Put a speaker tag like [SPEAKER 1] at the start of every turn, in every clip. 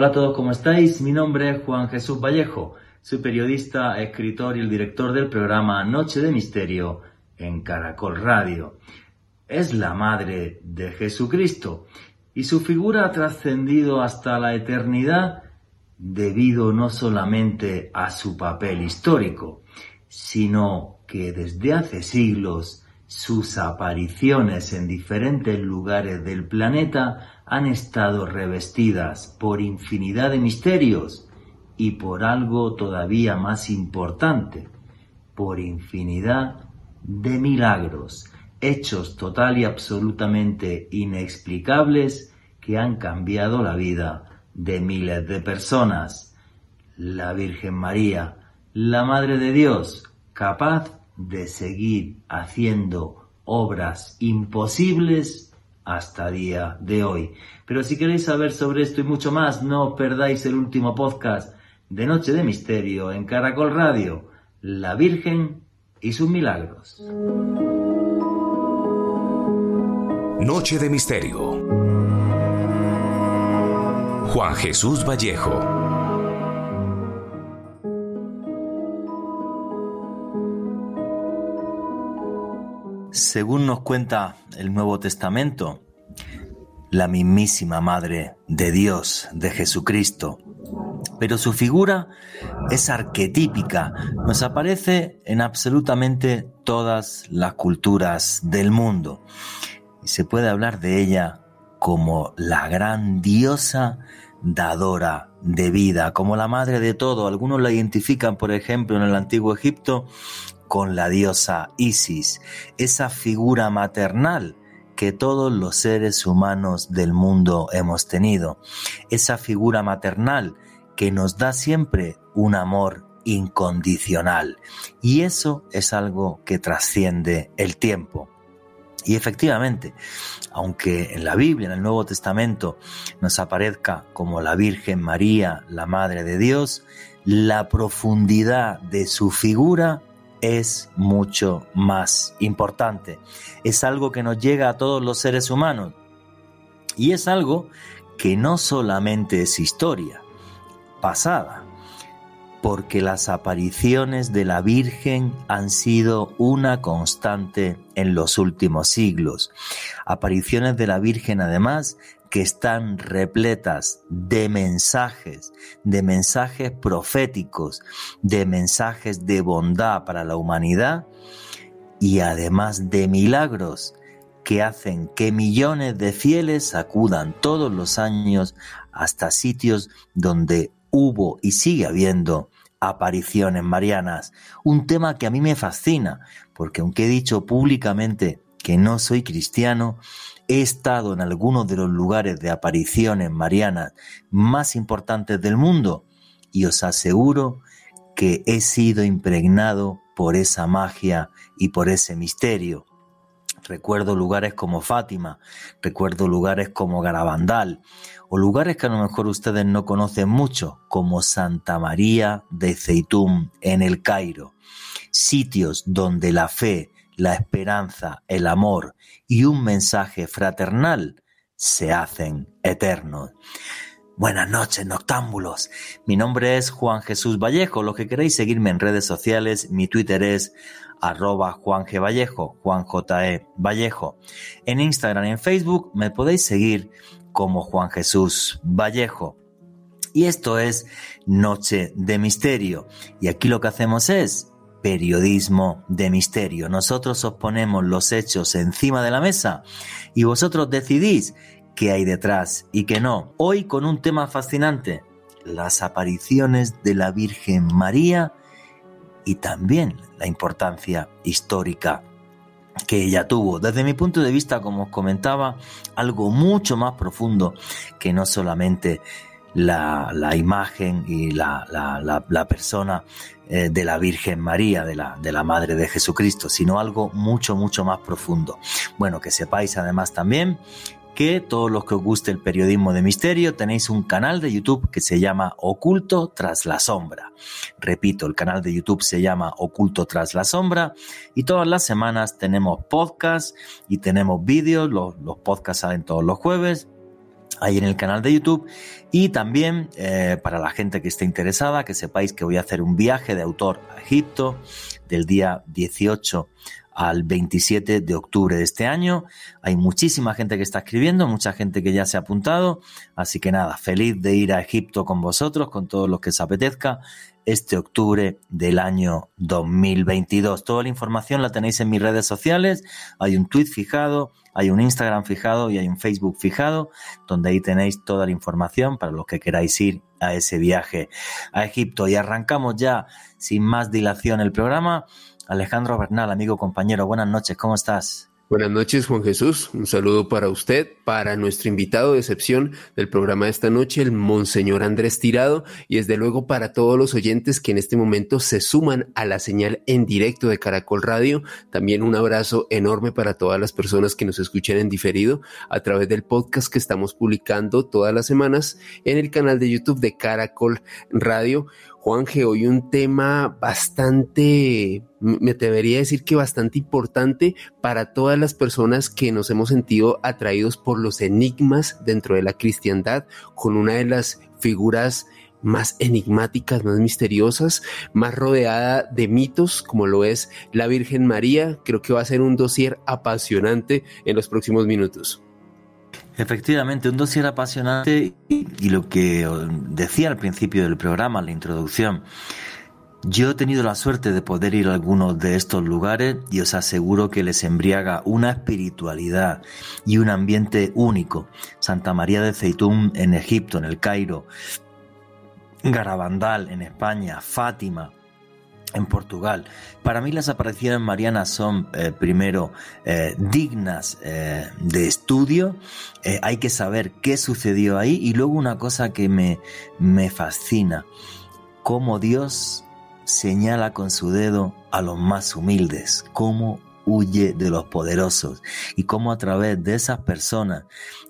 [SPEAKER 1] Hola a todos, ¿cómo estáis? Mi nombre es Juan Jesús Vallejo, soy periodista, escritor y el director del programa Noche de Misterio en Caracol Radio. Es la madre de Jesucristo y su figura ha trascendido hasta la eternidad debido no solamente a su papel histórico, sino que desde hace siglos sus apariciones en diferentes lugares del planeta han estado revestidas por infinidad de misterios y por algo todavía más importante, por infinidad de milagros, hechos total y absolutamente inexplicables que han cambiado la vida de miles de personas. La Virgen María, la Madre de Dios, capaz de seguir haciendo obras imposibles hasta día de hoy. Pero si queréis saber sobre esto y mucho más, no perdáis el último podcast de Noche de Misterio en Caracol Radio, La Virgen y sus milagros.
[SPEAKER 2] Noche de Misterio. Juan Jesús Vallejo.
[SPEAKER 1] Según nos cuenta el Nuevo Testamento, la mismísima Madre de Dios, de Jesucristo, pero su figura es arquetípica, nos aparece en absolutamente todas las culturas del mundo. Y se puede hablar de ella como la gran diosa dadora de vida, como la madre de todo. Algunos la identifican, por ejemplo, en el antiguo Egipto con la diosa Isis, esa figura maternal que todos los seres humanos del mundo hemos tenido, esa figura maternal que nos da siempre un amor incondicional. Y eso es algo que trasciende el tiempo. Y efectivamente, aunque en la Biblia, en el Nuevo Testamento, nos aparezca como la Virgen María, la Madre de Dios, la profundidad de su figura es mucho más importante. Es algo que nos llega a todos los seres humanos. Y es algo que no solamente es historia pasada, porque las apariciones de la Virgen han sido una constante en los últimos siglos. Apariciones de la Virgen además que están repletas de mensajes, de mensajes proféticos, de mensajes de bondad para la humanidad y además de milagros que hacen que millones de fieles acudan todos los años hasta sitios donde hubo y sigue habiendo apariciones marianas, un tema que a mí me fascina, porque aunque he dicho públicamente que no soy cristiano, he estado en algunos de los lugares de apariciones marianas más importantes del mundo y os aseguro que he sido impregnado por esa magia y por ese misterio. Recuerdo lugares como Fátima, recuerdo lugares como Garabandal, o lugares que a lo mejor ustedes no conocen mucho, como Santa María de Zeitún en el Cairo. Sitios donde la fe, la esperanza, el amor y un mensaje fraternal se hacen eternos. Buenas noches, noctámbulos. Mi nombre es Juan Jesús Vallejo. Los que queréis seguirme en redes sociales, mi Twitter es arroba Juan G. Vallejo, Juan J. E. Vallejo. En Instagram y en Facebook me podéis seguir como Juan Jesús Vallejo. Y esto es Noche de Misterio. Y aquí lo que hacemos es periodismo de misterio. Nosotros os ponemos los hechos encima de la mesa y vosotros decidís qué hay detrás y qué no. Hoy con un tema fascinante, las apariciones de la Virgen María y también la importancia histórica que ella tuvo. Desde mi punto de vista, como os comentaba, algo mucho más profundo que no solamente la, imagen y la, la persona eh, de la Virgen María, de la, de la Madre de Jesucristo, sino algo mucho, mucho más profundo. Bueno, que sepáis además también que todos los que os guste el periodismo de misterio tenéis un canal de YouTube que se llama Oculto tras la sombra. Repito, el canal de YouTube se llama Oculto tras la sombra y todas las semanas tenemos podcasts y tenemos vídeos, los, los podcasts salen todos los jueves ahí en el canal de YouTube. Y también eh, para la gente que esté interesada, que sepáis que voy a hacer un viaje de autor a Egipto del día 18 al 27 de octubre de este año. Hay muchísima gente que está escribiendo, mucha gente que ya se ha apuntado. Así que nada, feliz de ir a Egipto con vosotros, con todos los que os apetezca, este octubre del año 2022. Toda la información la tenéis en mis redes sociales. Hay un tweet fijado, hay un Instagram fijado y hay un Facebook fijado, donde ahí tenéis toda la información para los que queráis ir a ese viaje a Egipto. Y arrancamos ya, sin más dilación, el programa. Alejandro Bernal, amigo, compañero, buenas noches, ¿cómo estás?
[SPEAKER 3] Buenas noches, Juan Jesús. Un saludo para usted, para nuestro invitado de excepción del programa de esta noche, el Monseñor Andrés Tirado, y desde luego para todos los oyentes que en este momento se suman a la señal en directo de Caracol Radio. También un abrazo enorme para todas las personas que nos escuchan en diferido a través del podcast que estamos publicando todas las semanas en el canal de YouTube de Caracol Radio. Juanje, hoy un tema bastante, me atrevería a decir que bastante importante para todas las personas que nos hemos sentido atraídos por los enigmas dentro de la cristiandad, con una de las figuras más enigmáticas, más misteriosas, más rodeada de mitos, como lo es la Virgen María. Creo que va a ser un dossier apasionante en los próximos minutos.
[SPEAKER 1] Efectivamente, un dossier apasionante y, lo que decía al principio del programa, la introducción. Yo he tenido la suerte de poder ir a algunos de estos lugares y os aseguro que les embriaga una espiritualidad y un ambiente único. Santa María de Zeitún en Egipto, en el Cairo, Garabandal en España, Fátima, en Portugal. Para mí las apariciones marianas son, eh, primero, eh, dignas eh, de estudio, hay que saber qué sucedió ahí y luego una cosa que me, me fascina, cómo Dios señala con su dedo a los más humildes, cómo huye de los poderosos y cómo a través de esas personas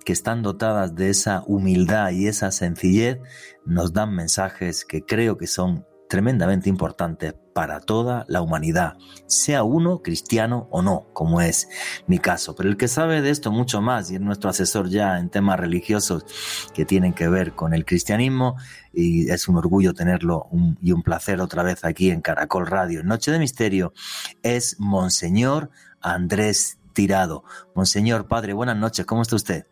[SPEAKER 1] que están dotadas de esa humildad y esa sencillez nos dan mensajes que creo que son tremendamente importantes para toda la humanidad, sea uno cristiano o no, como es mi caso. Pero el que sabe de esto mucho más y es nuestro asesor ya en temas religiosos que tienen que ver con el cristianismo y es un orgullo tenerlo y un placer otra vez aquí en Caracol Radio. Noche de Misterio es Monseñor Andrés Tirado. Monseñor Padre, buenas noches, ¿cómo está usted?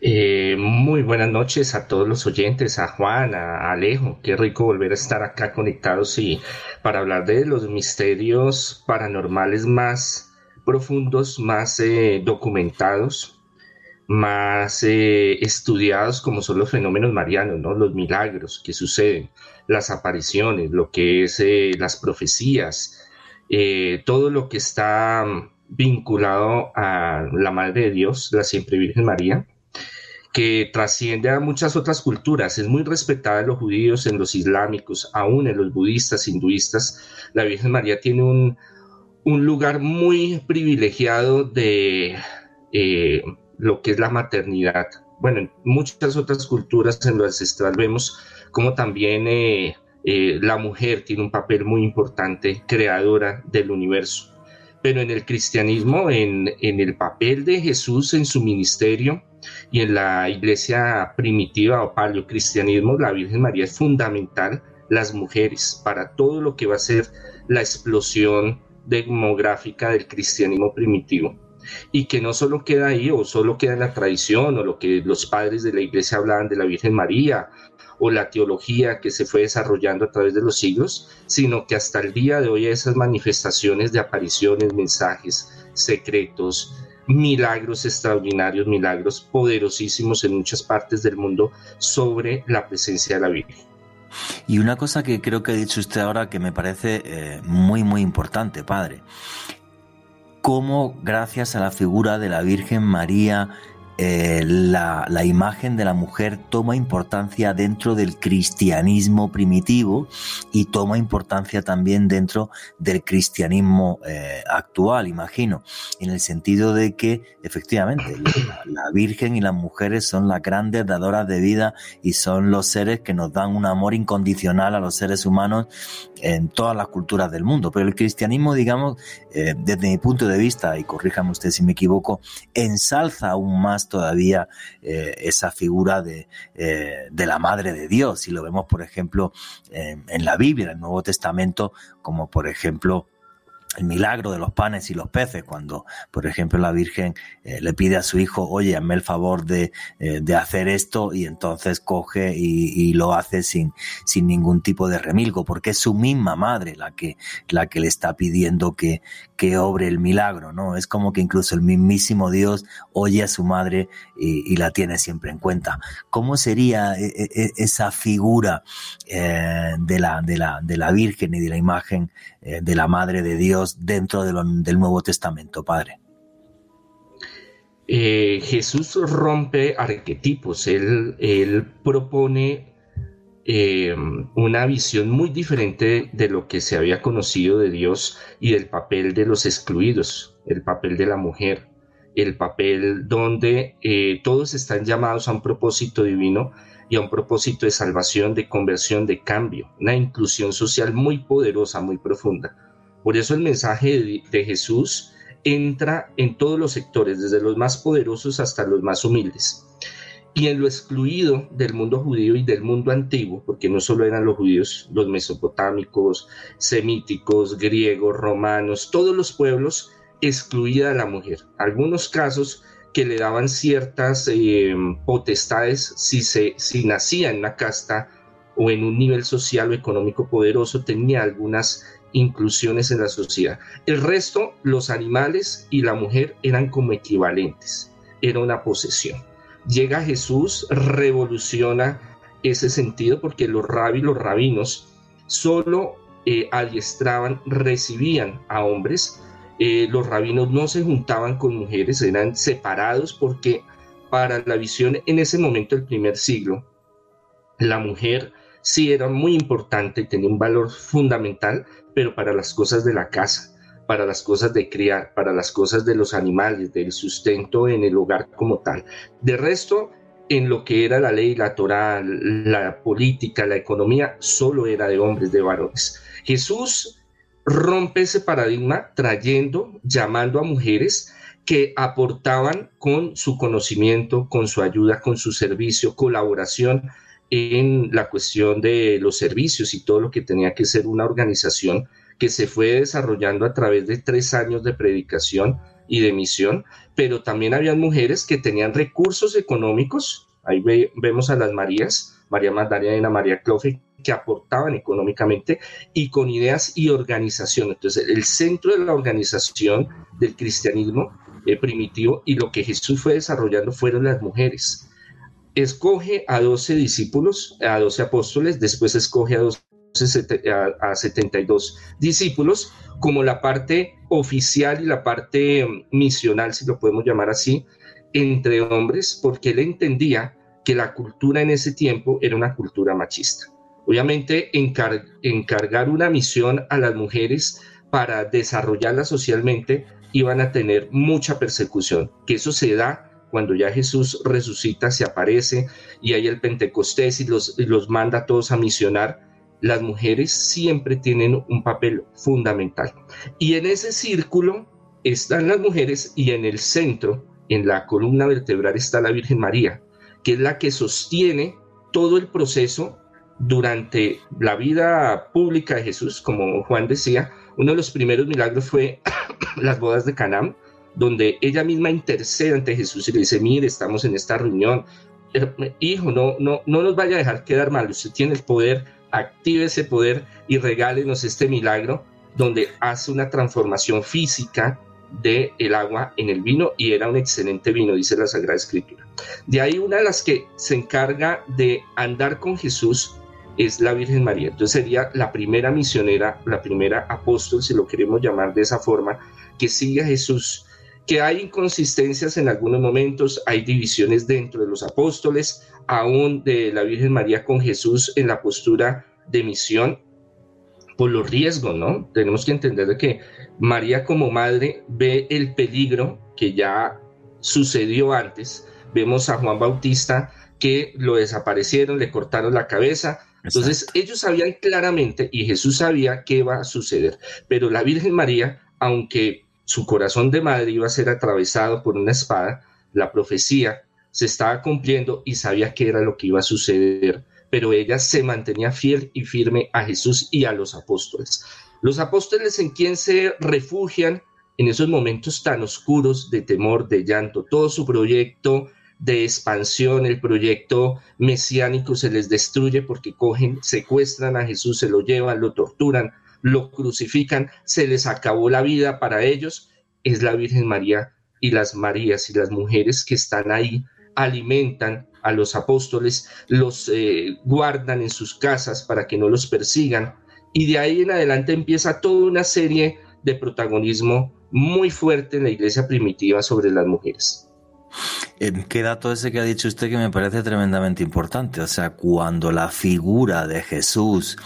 [SPEAKER 4] Eh, muy buenas noches a todos los oyentes, a Juan, a Alejo. Qué rico volver a estar acá conectados y para hablar de los misterios paranormales más profundos, más eh, documentados, más eh, estudiados como son los fenómenos marianos, ¿no? los milagros que suceden, las apariciones, lo que es las profecías, todo lo que está vinculado a la Madre de Dios, la Siempre Virgen María que trasciende a muchas otras culturas. Es muy respetada en los judíos, en los islámicos, aún en los budistas, hinduistas. La Virgen María tiene un, lugar muy privilegiado de eh, lo que es la maternidad. Bueno, en muchas otras culturas en lo ancestral vemos como también eh, eh, la mujer tiene un papel muy importante, creadora del universo. Pero en el cristianismo, en, en el papel de Jesús en su ministerio, y en la iglesia primitiva o paleocristianismo, la Virgen María es fundamental, las mujeres, para todo lo que va a ser la explosión demográfica del cristianismo primitivo. Y que no solo queda ahí o solo queda en la tradición o lo que los padres de la iglesia hablaban de la Virgen María o la teología que se fue desarrollando a través de los siglos, sino que hasta el día de hoy esas manifestaciones de apariciones, mensajes secretos, milagros extraordinarios, milagros poderosísimos en muchas partes del mundo sobre la presencia de la Virgen.
[SPEAKER 1] Y una cosa que creo que ha dicho usted ahora que me parece eh, muy, muy importante, padre. Cómo gracias a la figura de la Virgen María eh, la, imagen de la mujer toma importancia dentro del cristianismo primitivo y toma importancia también dentro del cristianismo eh, actual, imagino, en el sentido de que efectivamente la, Virgen y las mujeres son las grandes dadoras de vida y son los seres que nos dan un amor incondicional a los seres humanos en todas las culturas del mundo. Pero el cristianismo, digamos, eh, desde mi punto de vista, y corríjame usted si me equivoco, ensalza aún más todavía eh, esa figura de, eh, de, la Madre de Dios. Y lo vemos, por ejemplo, en la Biblia, en el Nuevo Testamento, como por ejemplo el milagro de los panes y los peces, cuando, por ejemplo, la Virgen eh, le pide a su hijo, oye, hazme el favor de, de hacer esto, y entonces coge y, lo hace sin, sin ningún tipo de remilgo, porque es su misma madre la que, la que le está pidiendo que, que obre el milagro, ¿no? Es como que incluso el mismísimo Dios oye a su madre y, la tiene siempre en cuenta. ¿Cómo sería e, e, e, esa figura eh, de, la, de, la, de la Virgen y de la imagen de la Madre de Dios? dentro del Nuevo Testamento, Padre?
[SPEAKER 4] Eh, Jesús rompe arquetipos, él, él propone eh, una visión muy diferente de lo que se había conocido de Dios y del papel de los excluidos, el papel de la mujer, el papel donde eh, todos están llamados a un propósito divino y a un propósito de salvación, de conversión, de cambio, una inclusión social muy poderosa, muy profunda. Por eso el mensaje de, Jesús entra en todos los sectores, desde los más poderosos hasta los más humildes. Y en lo excluido del mundo judío y del mundo antiguo, porque no solo eran los judíos, los mesopotámicos, semíticos, griegos, romanos, todos los pueblos, excluida la mujer. Algunos casos que le daban ciertas eh, potestades si, se, si nacía en una casta o en un nivel social o económico poderoso, tenía algunas inclusiones en la sociedad. El resto, los animales y la mujer eran como equivalentes, era una posesión. Llega Jesús, revoluciona ese sentido porque los los rabinos, solo eh, adiestraban, recibían a hombres. Eh, los rabinos no se juntaban con mujeres, eran separados porque para la visión en ese momento del primer siglo, la mujer sí era muy importante, tenía un valor fundamental, pero para las cosas de la casa, para las cosas de criar, para las cosas de los animales, del sustento en el hogar como tal. De resto, en lo que era la ley, la Torah, la política, la economía, solo era de hombres, de varones. Jesús rompe ese paradigma trayendo, llamando a mujeres que aportaban con su conocimiento, con su ayuda, con su servicio, colaboración en la cuestión de los servicios y todo lo que tenía que ser una organización que se fue desarrollando a través de tres años de predicación y de misión, pero también habían mujeres que tenían recursos económicos, ahí vemos a las Marías, María Magdalena, María Clofe, que aportaban económicamente y con ideas y organización. Entonces, el centro de la organización del cristianismo eh, primitivo y lo que Jesús fue desarrollando fueron las mujeres escoge a 12 discípulos, a 12 apóstoles, después escoge a, 12, a, 72 discípulos como la parte oficial y la parte misional, si lo podemos llamar así, entre hombres, porque él entendía que la cultura en ese tiempo era una cultura machista. Obviamente, encargar una misión a las mujeres para desarrollarla socialmente iban a tener mucha persecución, que eso se da cuando ya Jesús resucita, se aparece y hay el Pentecostés y los, los manda a todos a misionar, las mujeres siempre tienen un papel fundamental. Y en ese círculo están las mujeres y en el centro, en la columna vertebral, está la Virgen María, que es la que sostiene todo el proceso durante la vida pública de Jesús, como Juan decía, uno de los primeros milagros fue las bodas de Canaán, donde ella misma intercede ante Jesús y le dice, mire, estamos en esta reunión, hijo, no, no, no nos vaya a dejar quedar mal, usted tiene el poder, active ese poder y regálenos este milagro donde hace una transformación física del el agua en el vino y era un excelente vino, dice la Sagrada Escritura. De ahí una de las que se encarga de andar con Jesús es la Virgen María. Entonces sería la primera misionera, la primera apóstol, si lo queremos llamar de esa forma, que sigue a Jesús que hay inconsistencias en algunos momentos, hay divisiones dentro de los apóstoles, aún de la Virgen María con Jesús en la postura de misión, por los riesgos, ¿no? Tenemos que entender que María como madre ve el peligro que ya sucedió antes. Vemos a Juan Bautista que lo desaparecieron, le cortaron la cabeza. Entonces ellos sabían claramente y Jesús sabía qué iba a suceder, pero la Virgen María, aunque su corazón de madre iba a ser atravesado por una espada, la profecía se estaba cumpliendo y sabía qué era lo que iba a suceder, pero ella se mantenía fiel y firme a Jesús y a los apóstoles. Los apóstoles en quien se refugian en esos momentos tan oscuros de temor, de llanto, todo su proyecto de expansión, el proyecto mesiánico se les destruye porque cogen, secuestran a Jesús, se lo llevan, lo torturan, lo crucifican, se les acabó la vida para ellos, es la Virgen María y las Marías y las mujeres que están ahí alimentan a los apóstoles, los eh, guardan en sus casas para que no los persigan y de ahí en adelante empieza toda una serie de protagonismo muy fuerte en la iglesia primitiva sobre las mujeres.
[SPEAKER 1] Qué dato ese que ha dicho usted que me parece tremendamente importante. O sea, cuando la figura de Jesús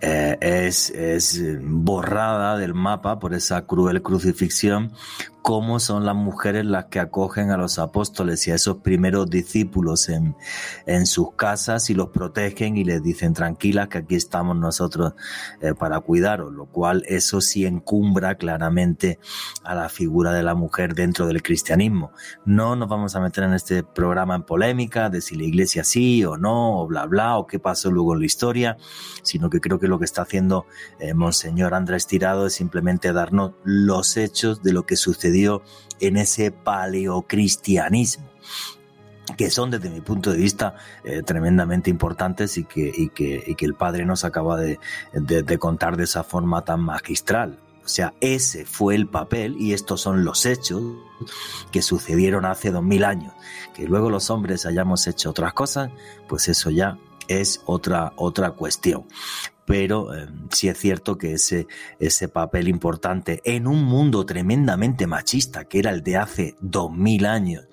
[SPEAKER 1] eh, es, es borrada del mapa por esa cruel crucifixión, cómo son las mujeres las que acogen a los apóstoles y a esos primeros discípulos en, en sus casas y los protegen y les dicen tranquilas que aquí estamos nosotros eh, para cuidaros, lo cual eso sí encumbra claramente a la figura de la mujer dentro del cristianismo. No nos vamos a meter en este programa en polémica de si la iglesia sí o no, o bla bla, o qué pasó luego en la historia, sino que creo que lo que está haciendo eh, Monseñor Andrés Tirado es simplemente darnos los hechos de lo que sucedió en ese paleocristianismo que son desde mi punto de vista eh, tremendamente importantes y que, el padre nos acaba de, de, contar de esa forma tan magistral. O sea, ese fue el papel y estos son los hechos que sucedieron hace dos mil años. Que luego los hombres hayamos hecho otras cosas, pues eso ya es otra, otra cuestión pero eh, sí es cierto que ese, ese papel importante en un mundo tremendamente machista, que era el de hace dos mil años,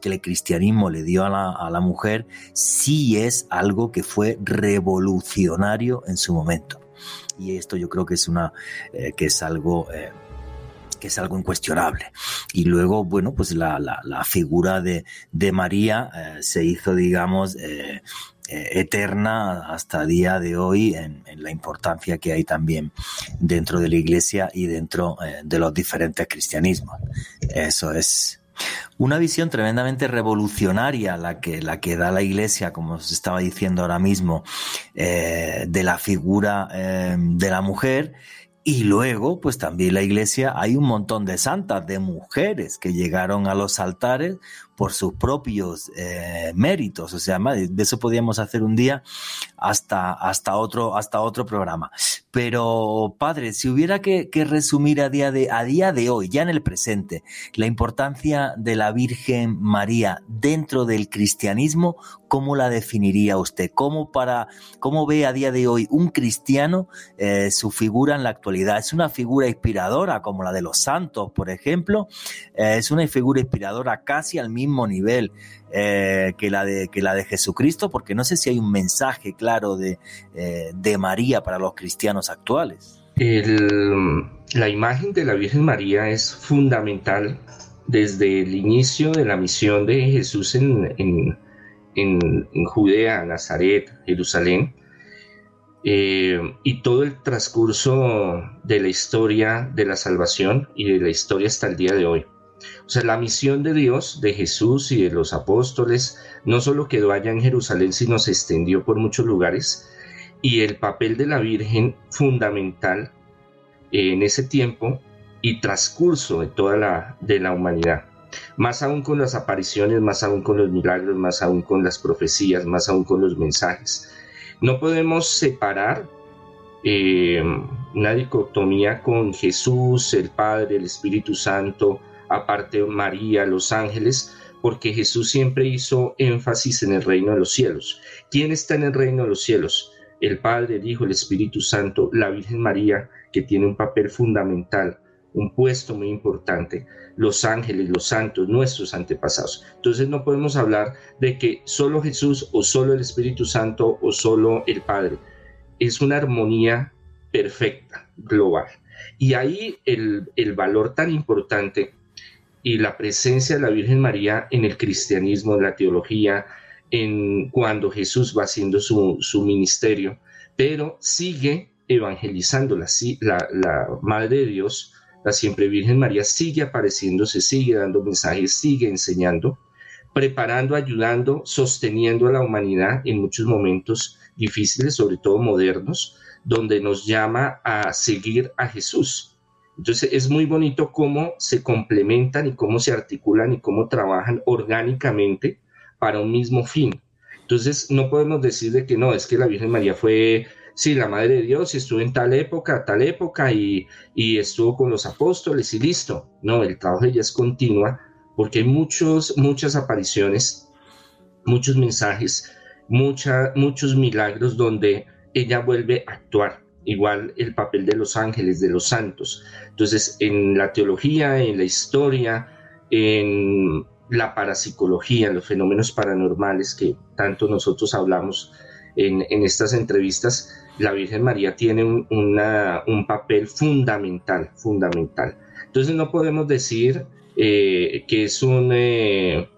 [SPEAKER 1] que el cristianismo le dio a la, a la mujer, sí es algo que fue revolucionario en su momento. Y esto yo creo que es una, eh, que es algo, eh, que es algo incuestionable. Y luego, bueno, pues la, la, figura de, de María se hizo, digamos, eterna hasta día de hoy en, la importancia que hay también dentro de la iglesia y dentro eh, de los diferentes cristianismos. Eso es una visión tremendamente revolucionaria la que, la que da la iglesia, como os estaba diciendo ahora mismo, eh, de la figura de la mujer. Y luego, pues también la iglesia, hay un montón de santas, de mujeres que llegaron a los altares por sus propios eh, méritos. O sea, de eso podíamos hacer un día hasta, hasta, otro, hasta otro programa. Pero, padre, si hubiera que, resumir a día, de, a día de hoy, ya en el presente, la importancia de la Virgen María dentro del cristianismo, ¿cómo la definiría usted? ¿Cómo, para, cómo ve a día de hoy un cristiano eh, su figura en la actualidad? ¿Es una figura inspiradora como la de los santos, por ejemplo? Eh, ¿Es una figura inspiradora casi al mismo nivel eh, que, la de, que la de Jesucristo, porque no sé si hay un mensaje claro de, de María para los cristianos actuales.
[SPEAKER 4] la imagen de la Virgen María es fundamental desde el inicio de la misión de Jesús en, en, en, Judea, Nazaret, Jerusalén, eh, y todo el transcurso de la historia de la salvación y de la historia hasta el día de hoy. O sea, la misión de Dios, de Jesús y de los apóstoles, no solo quedó allá en Jerusalén, sino se extendió por muchos lugares. Y el papel de la Virgen fundamental en ese tiempo y transcurso de toda la, de la humanidad. Más aún con las apariciones, más aún con los milagros, más aún con las profecías, más aún con los mensajes. No podemos separar eh, una dicotomía con Jesús, el Padre, el Espíritu Santo, aparte María, los ángeles, porque Jesús siempre hizo énfasis en el reino de los cielos. ¿Quién está en el reino de los cielos? El Padre, el Hijo, el Espíritu Santo, la Virgen María, que tiene un papel fundamental, un puesto muy importante, los ángeles, los santos, nuestros antepasados. Entonces no podemos hablar de que solo Jesús o solo el Espíritu Santo o solo el Padre. Es una armonía perfecta, global. Y ahí el, el valor tan importante y la presencia de la Virgen María en el cristianismo, en la teología, en cuando Jesús va haciendo su, su ministerio, pero sigue evangelizando la, la, Madre de Dios, la Siempre Virgen María sigue apareciéndose, sigue dando mensajes, sigue enseñando, preparando, ayudando, sosteniendo a la humanidad en muchos momentos difíciles, sobre todo modernos, donde nos llama a seguir a Jesús. Entonces es muy bonito cómo se complementan y cómo se articulan y cómo trabajan orgánicamente para un mismo fin. Entonces no podemos decir de que no, es que la Virgen María fue, sí, la Madre de Dios y estuvo en tal época, tal época y, y estuvo con los apóstoles y listo. No, el trabajo ella es continua porque hay muchos, muchas apariciones, muchos mensajes, mucha, muchos milagros donde ella vuelve a actuar. Igual el papel de los ángeles, de los santos. Entonces, en la teología, en la historia, en la parapsicología, en los fenómenos paranormales que tanto nosotros hablamos en, estas entrevistas, la Virgen María tiene un, papel fundamental, fundamental. Entonces no podemos decir eh, que es un, eh,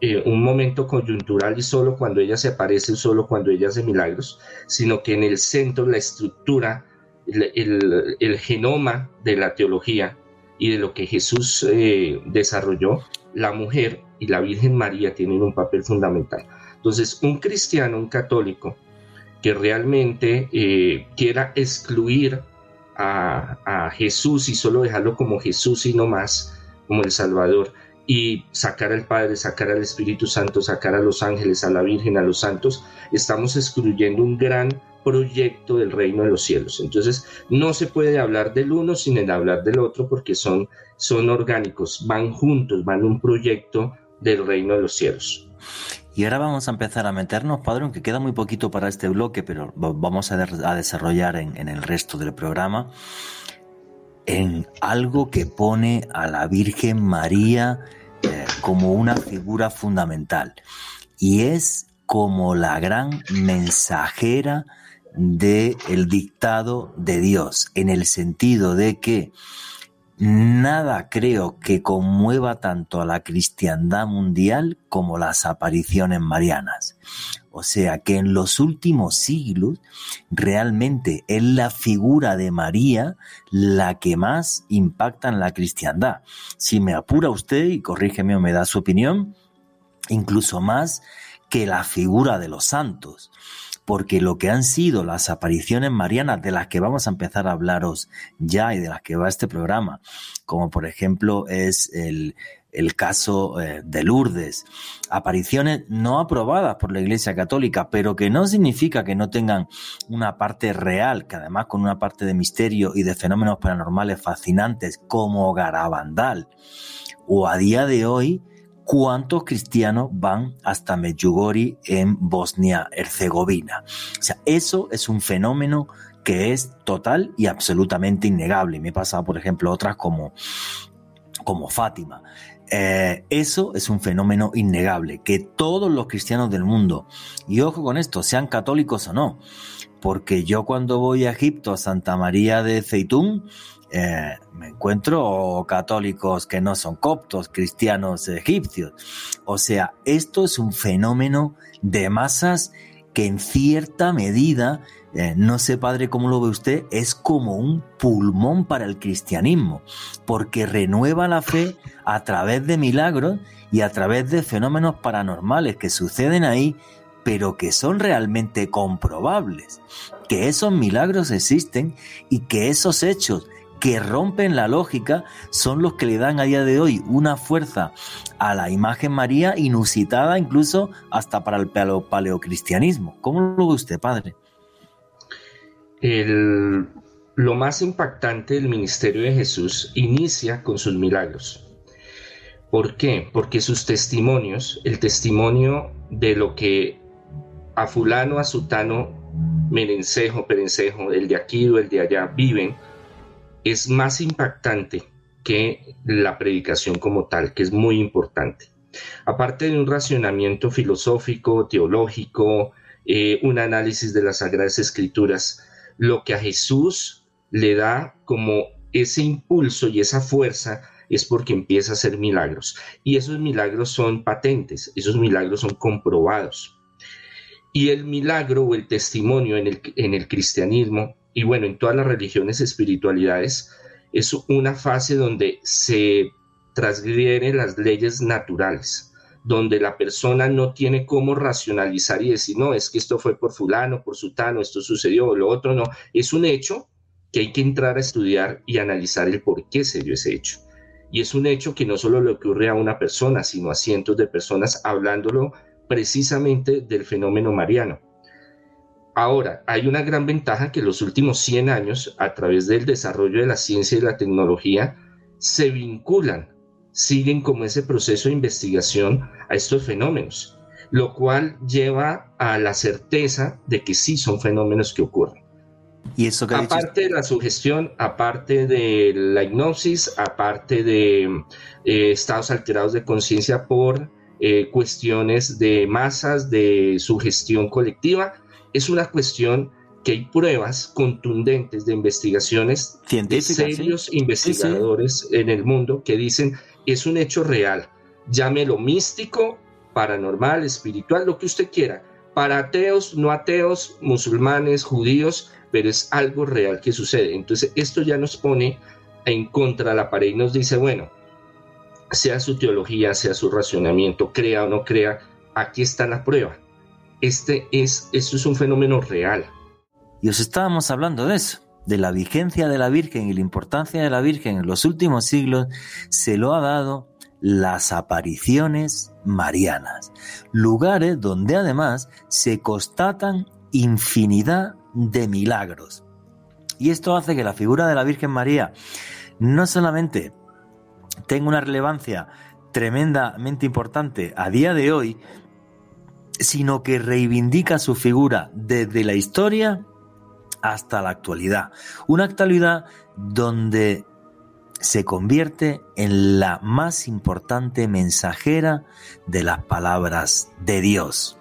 [SPEAKER 4] eh, un momento coyuntural y solo cuando ella se aparece, solo cuando ella hace milagros, sino que en el centro, la estructura, el, genoma de la teología y de lo que Jesús desarrolló, la mujer y la Virgen María tienen un papel fundamental. Entonces, un cristiano, un católico, que realmente eh, quiera excluir a, Jesús y solo dejarlo como Jesús y no más, como el Salvador, y sacar al Padre, sacar al Espíritu Santo, sacar a los ángeles, a la Virgen, a los santos, estamos excluyendo un gran proyecto del reino de los cielos. Entonces, no se puede hablar del uno sin el hablar del otro porque son, son orgánicos, van juntos, van un proyecto del reino de los cielos.
[SPEAKER 1] Y ahora vamos a empezar a meternos, Padre, aunque queda muy poquito para este bloque, pero vamos a, desarrollar en, el resto del programa en algo que pone a la Virgen María eh, como una figura fundamental. Y es como la gran mensajera del el dictado de Dios, en el sentido de que nada creo que conmueva tanto a la cristiandad mundial como las apariciones marianas. O sea que en los últimos siglos realmente es la figura de María la que más impacta en la cristiandad. Si me apura usted, y corrígeme o me da su opinión, incluso más que la figura de los santos porque lo que han sido las apariciones marianas de las que vamos a empezar a hablaros ya y de las que va este programa, como por ejemplo es el, el caso eh, de Lourdes. Apariciones no aprobadas por la Iglesia Católica, pero que no significa que no tengan una parte real, que además con una parte de misterio y de fenómenos paranormales fascinantes como Garabandal. O a día de hoy, ¿cuántos cristianos van hasta Medjugorje en Bosnia-Herzegovina? O sea, eso es un fenómeno que es total y absolutamente innegable. Me he pasado, por ejemplo, otras como, como Fátima. Eh, eso es un fenómeno innegable, que todos los cristianos del mundo, y ojo con esto, sean católicos o no, porque yo cuando voy a Egipto, a Santa María de Zeitún, eh, me encuentro católicos que no son coptos, cristianos egipcios. O sea, esto es un fenómeno de masas que en cierta medida eh, no sé, padre, cómo lo ve usted, es como un pulmón para el cristianismo, porque renueva la fe a través de milagros y a través de fenómenos paranormales que suceden ahí, pero que son realmente comprobables, que esos milagros existen y que esos hechos que rompen la lógica son los que le dan a día de hoy una fuerza a la imagen María inusitada incluso hasta para el paleocristianismo. ¿Cómo lo ve usted, padre?
[SPEAKER 4] lo más impactante del ministerio de Jesús inicia con sus milagros. ¿Por qué? Porque sus testimonios, el testimonio de lo que a fulano, a sutano, merencejo, perencejo, el de aquí o el de allá viven, es más impactante que la predicación como tal, que es muy importante. Aparte de un racionamiento filosófico, teológico, eh, un análisis de las Sagradas Escrituras, lo que a Jesús le da como ese impulso y esa fuerza es porque empieza a hacer milagros. Y esos milagros son patentes, esos milagros son comprobados. Y el milagro o el testimonio en el, en el cristianismo y bueno, en todas las religiones espiritualidades es una fase donde se transgreden las leyes naturales, donde la persona no tiene cómo racionalizar y decir, no, es que esto fue por fulano, por sutano, esto sucedió, lo otro no. Es un hecho que hay que entrar a estudiar y analizar el por qué se dio ese hecho. Y es un hecho que no solo le ocurre a una persona, sino a cientos de personas hablándolo precisamente del fenómeno mariano. Ahora, hay una gran ventaja que los últimos 100 años, a través del desarrollo de la ciencia y la tecnología, se vinculan, siguen como ese proceso de investigación a estos fenómenos, lo cual lleva a la certeza de que sí son fenómenos que ocurren. Y eso aparte de la sugestión, aparte de la hipnosis, aparte de eh, estados alterados de conciencia por eh, cuestiones de masas, de sugestión colectiva, es una cuestión que hay pruebas contundentes de investigaciones de serios investigadores en el mundo que dicen es un hecho real, llámelo místico, paranormal, espiritual, lo que usted quiera, para ateos, no ateos, musulmanes, judíos, pero es algo real que sucede. Entonces esto ya nos pone en contra de la pared y nos dice, bueno, sea su teología, sea su racionamiento, crea o no crea, aquí está la prueba. Este es, esto es un fenómeno real.
[SPEAKER 1] Y os estábamos hablando de eso, de la vigencia de la Virgen y la importancia de la Virgen en los últimos siglos, se lo ha dado las apariciones marianas, lugares donde además se constatan infinidad de milagros. Y esto hace que la figura de la Virgen María no solamente tenga una relevancia tremendamente importante a día de hoy, sino que reivindica su figura desde la historia hasta la actualidad. Una actualidad donde se convierte en la más importante mensajera de las palabras de Dios.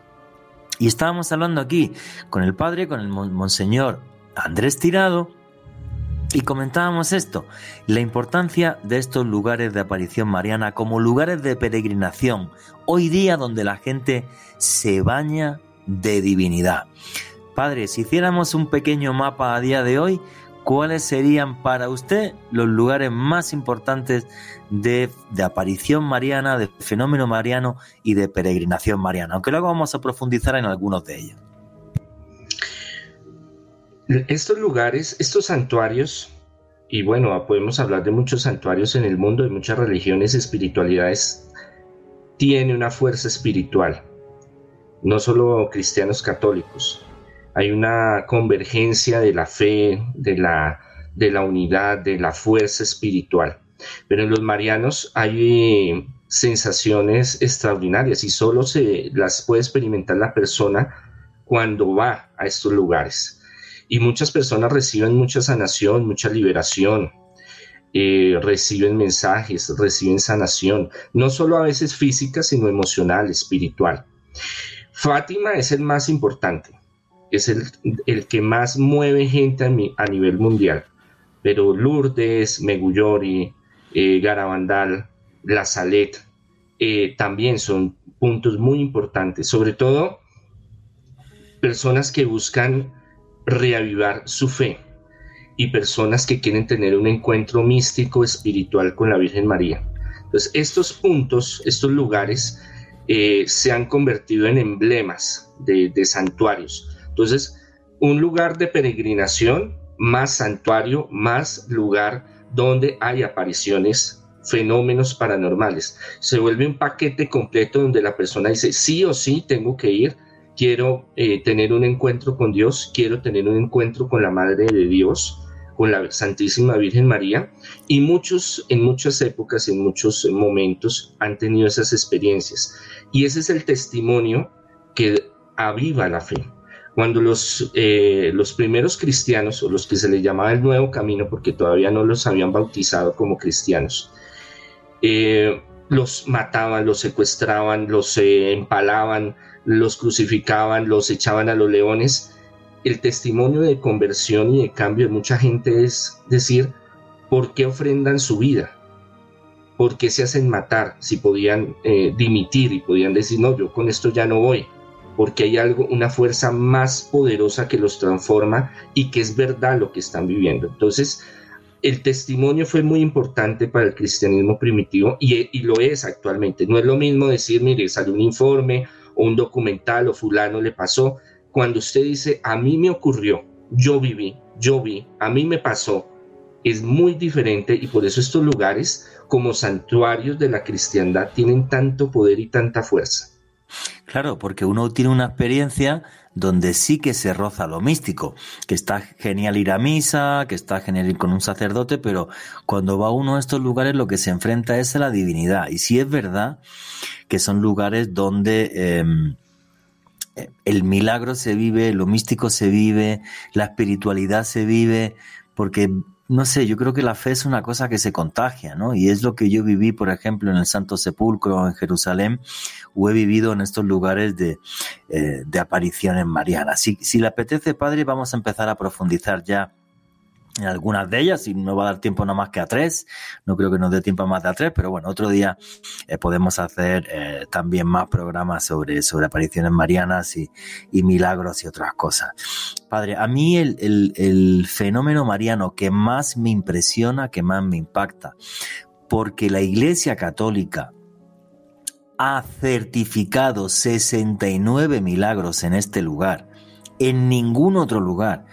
[SPEAKER 1] Y estábamos hablando aquí con el padre, con el monseñor Andrés Tirado, y comentábamos esto, la importancia de estos lugares de aparición mariana como lugares de peregrinación, hoy día donde la gente se baña de divinidad. Padre, si hiciéramos un pequeño mapa a día de hoy, ¿cuáles serían para usted los lugares más importantes de, aparición mariana, de fenómeno mariano y de peregrinación mariana? Aunque luego vamos a profundizar en algunos de ellos.
[SPEAKER 4] Estos lugares, estos santuarios, y bueno, podemos hablar de muchos santuarios en el mundo, de muchas religiones, espiritualidades, tiene una fuerza espiritual, no solo cristianos católicos. Hay una convergencia de la fe, de la, de la unidad, de la fuerza espiritual. Pero en los marianos hay sensaciones extraordinarias y solo se las puede experimentar la persona cuando va a estos lugares y muchas personas reciben mucha sanación, mucha liberación, eh, reciben mensajes, reciben sanación, no solo a veces física, sino emocional, espiritual. Fátima es el más importante, es el, el que más mueve gente a, nivel mundial, pero Lourdes, Megullori, eh, Garabandal, La Salet, eh, también son puntos muy importantes, sobre todo personas que buscan reavivar su fe y personas que quieren tener un encuentro místico espiritual con la Virgen María. Entonces, estos puntos, estos lugares, eh, se han convertido en emblemas de, de santuarios. Entonces, un lugar de peregrinación, más santuario, más lugar donde hay apariciones fenómenos paranormales. Se vuelve un paquete completo donde la persona dice, sí o sí, tengo que ir quiero eh, tener un encuentro con Dios, quiero tener un encuentro con la Madre de Dios, con la Santísima Virgen María, y muchos en muchas épocas, en muchos momentos han tenido esas experiencias. Y ese es el testimonio que aviva la fe. Cuando los, eh, los primeros cristianos, o los que se les llamaba el nuevo camino, porque todavía no los habían bautizado como cristianos, eh, los mataban, los secuestraban, los empalaban, los crucificaban, los echaban a los leones. El testimonio de conversión y de cambio de mucha gente es decir, ¿por qué ofrendan su vida? ¿Por qué se hacen matar si podían eh, dimitir y podían decir, no, yo con esto ya no voy? Porque hay algo, una fuerza más poderosa que los transforma y que es verdad lo que están viviendo. Entonces, el testimonio fue muy importante para el cristianismo primitivo y, lo es actualmente. No es lo mismo decir, mire, salió un informe o un documental o fulano le pasó. Cuando usted dice, a mí me ocurrió, yo viví, yo vi, a mí me pasó, es muy diferente y por eso estos lugares como santuarios de la cristiandad tienen tanto poder y tanta fuerza.
[SPEAKER 1] Claro, porque uno tiene una experiencia donde sí que se roza lo místico, que está genial ir a misa, que está genial ir con un sacerdote, pero cuando va uno a estos lugares lo que se enfrenta es a la divinidad. Y sí es verdad que son lugares donde em, el milagro se vive, lo místico se vive, la espiritualidad se vive, porque no sé, yo creo que la fe es una cosa que se contagia, ¿no? Y es lo que yo viví, por ejemplo, en el Santo Sepulcro, en Jerusalén, o he vivido en estos lugares de, eh, de apariciones marianas. Si, si le apetece, Padre, vamos a empezar a profundizar ya en algunas de ellas y no va a dar tiempo nada más que a tres. No creo que nos dé tiempo más de a tres, pero bueno, otro día eh, podemos hacer eh, también más programas sobre, sobre apariciones marianas y, y, milagros y otras cosas. Padre, a mí el, el fenómeno mariano que más me impresiona, que más me impacta, porque la Iglesia Católica ha certificado 69 milagros en este lugar, en ningún otro lugar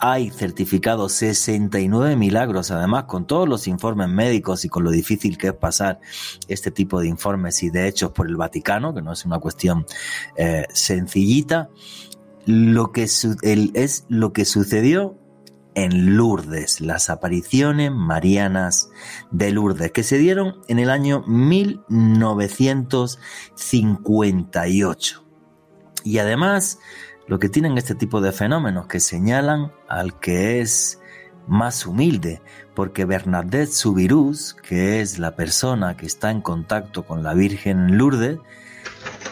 [SPEAKER 1] hay certificados 69 milagros, además con todos los informes médicos y con lo difícil que es pasar este tipo de informes y de hechos por el Vaticano, que no es una cuestión eh, sencillita, lo que es lo que sucedió en Lourdes, las apariciones marianas de Lourdes, que se dieron en el año 1958. Y además, lo que tienen este tipo de fenómenos que señalan al que es más humilde, porque Bernadette Subirús, que es la persona que está en contacto con la Virgen Lourdes,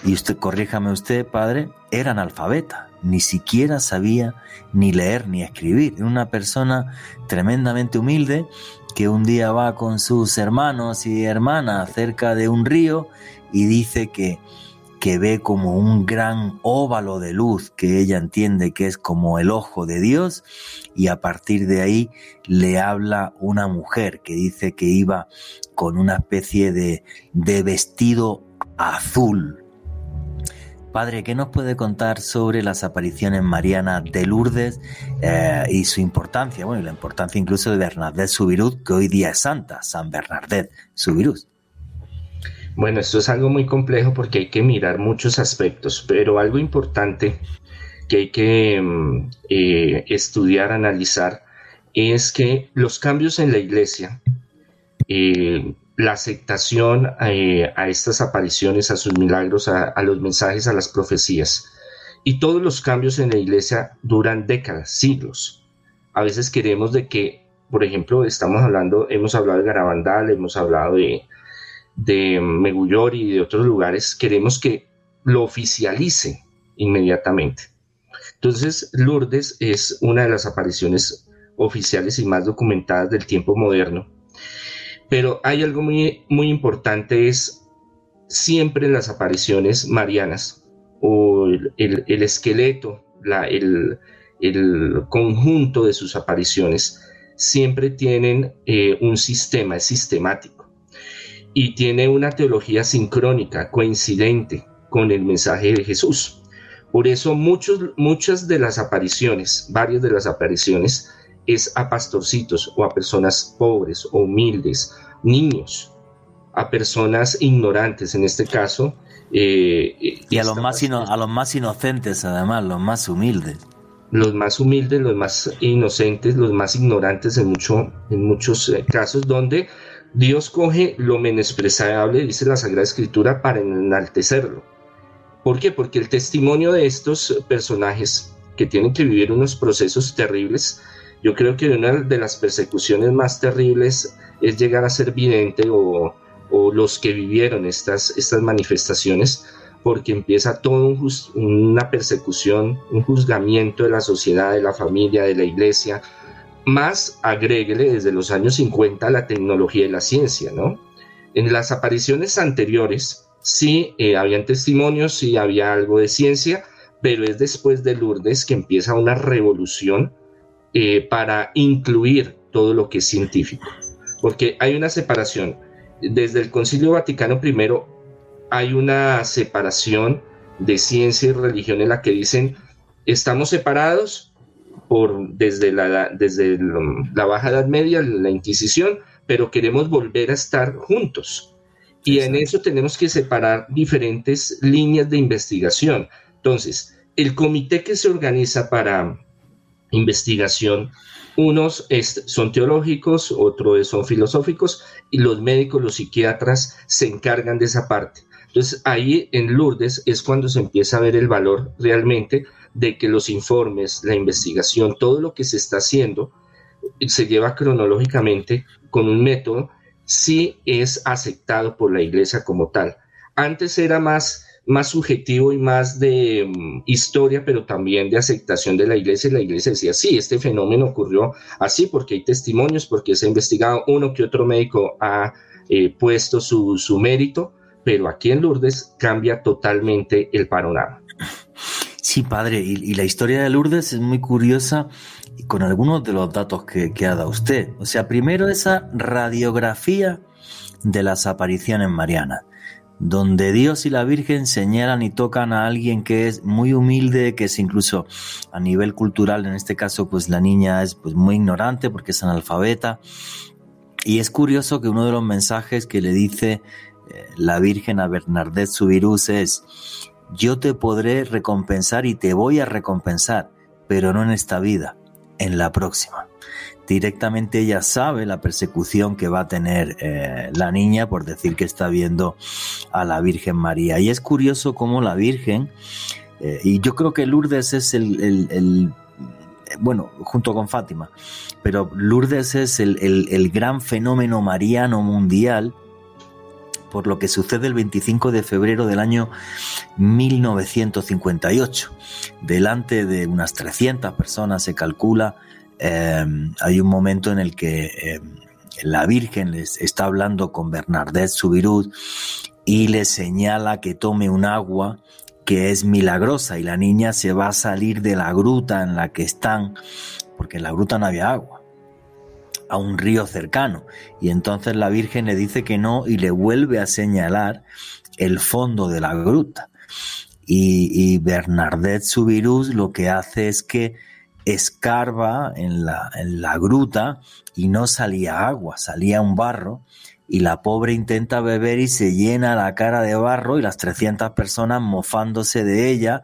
[SPEAKER 1] y usted, corríjame usted, padre, era analfabeta, ni siquiera sabía ni leer ni escribir. Una persona tremendamente humilde que un día va con sus hermanos y hermanas cerca de un río y dice que que ve como un gran óvalo de luz que ella entiende que es como el ojo de Dios y a partir de ahí le habla una mujer que dice que iba con una especie de, de vestido azul. Padre, ¿qué nos puede contar sobre las apariciones marianas de Lourdes eh, y su importancia? Bueno, y la importancia incluso de Bernadette Subirut, que hoy día es santa, San Bernadette Subirut.
[SPEAKER 4] Bueno, esto es algo muy complejo porque hay que mirar muchos aspectos, pero algo importante que hay que mm, eh, estudiar, analizar, es que los cambios en la iglesia, eh, la aceptación eh, a estas apariciones, a sus milagros, a, a, los mensajes, a las profecías, y todos los cambios en la iglesia duran décadas, siglos. A veces queremos de que, por ejemplo, estamos hablando, hemos hablado de Garabandal, hemos hablado de, de Megullori y de otros lugares, queremos que lo oficialice inmediatamente. Entonces, Lourdes es una de las apariciones oficiales y más documentadas del tiempo moderno. Pero hay algo muy, muy importante, es siempre las apariciones marianas o el, el, esqueleto, la, el, el, conjunto de sus apariciones, siempre tienen eh, un sistema, es sistemático y tiene una teología sincrónica, coincidente con el mensaje de Jesús. Por eso muchos, muchas de las apariciones, varias de las apariciones, es a pastorcitos o a personas pobres o humildes, niños, a personas ignorantes en este caso.
[SPEAKER 1] Eh, y a los, más a los más inocentes además, los más humildes.
[SPEAKER 4] Los más humildes, los más inocentes, los más ignorantes en, mucho, en muchos eh, casos, donde Dios coge lo menospreciable, dice la Sagrada Escritura, para enaltecerlo. ¿Por qué? Porque el testimonio de estos personajes que tienen que vivir unos procesos terribles, yo creo que una de las persecuciones más terribles es llegar a ser vidente o, los que vivieron estas, estas manifestaciones, porque empieza toda una persecución, un juzgamiento de la sociedad, de la familia, de la iglesia, más agréguele desde los años 50 la tecnología y la ciencia, ¿no? En las apariciones anteriores sí eh, habían testimonios, sí había algo de ciencia, pero es después de Lourdes que empieza una revolución eh, para incluir todo lo que es científico. Porque hay una separación. Desde el Concilio Vaticano I hay una separación de ciencia y religión en la que dicen, estamos separados por, desde, la, desde la Baja Edad Media, la Inquisición, pero queremos volver a estar juntos. Y en eso tenemos que separar diferentes líneas de investigación. Entonces, el comité que se organiza para investigación, unos son teológicos, otros son filosóficos, y los médicos, los psiquiatras se encargan de esa parte. Entonces ahí en Lourdes es cuando se empieza a ver el valor realmente de que los informes, la investigación, todo lo que se está haciendo se lleva cronológicamente con un método si es aceptado por la iglesia como tal. Antes era más, más subjetivo y más de mm, historia, pero también de aceptación de la iglesia. Y la iglesia decía, sí, este fenómeno ocurrió así porque hay testimonios, porque se ha investigado, uno que otro médico ha eh, puesto su, su mérito, pero aquí en Lourdes cambia totalmente el panorama.
[SPEAKER 1] Sí, padre, y, la historia de Lourdes es muy curiosa con algunos de los datos que, ha dado usted. O sea, primero esa radiografía de las apariciones marianas, donde Dios y la Virgen señalan y tocan a alguien que es muy humilde, que es incluso a nivel cultural, en este caso, pues la niña es pues, muy ignorante porque es analfabeta. Y es curioso que uno de los mensajes que le dice eh, la Virgen a Bernadette Subirús es, yo te podré recompensar y te voy a recompensar, pero no en esta vida, en la próxima. Directamente ella sabe la persecución que va a tener eh, la niña por decir que está viendo a la Virgen María. Y es curioso cómo la Virgen, eh, y yo creo que Lourdes es el, bueno, junto con Fátima, pero Lourdes es el, el gran fenómeno mariano mundial por lo que sucede el 25 de febrero del año 1958. Delante de unas 300 personas se calcula, em, hay un momento en el que em, la Virgen les está hablando con Bernadette Subirud y le señala que tome un agua que es milagrosa y la niña se va a salir de la gruta en la que están, porque en la gruta no había agua a un río cercano. Y entonces la Virgen le dice que no y le vuelve a señalar el fondo de la gruta. Y, y Bernadette Subirús lo que hace es que escarba en la, en la gruta y no salía agua, salía un barro y la pobre intenta beber y se llena la cara de barro y las 300 personas mofándose de ella,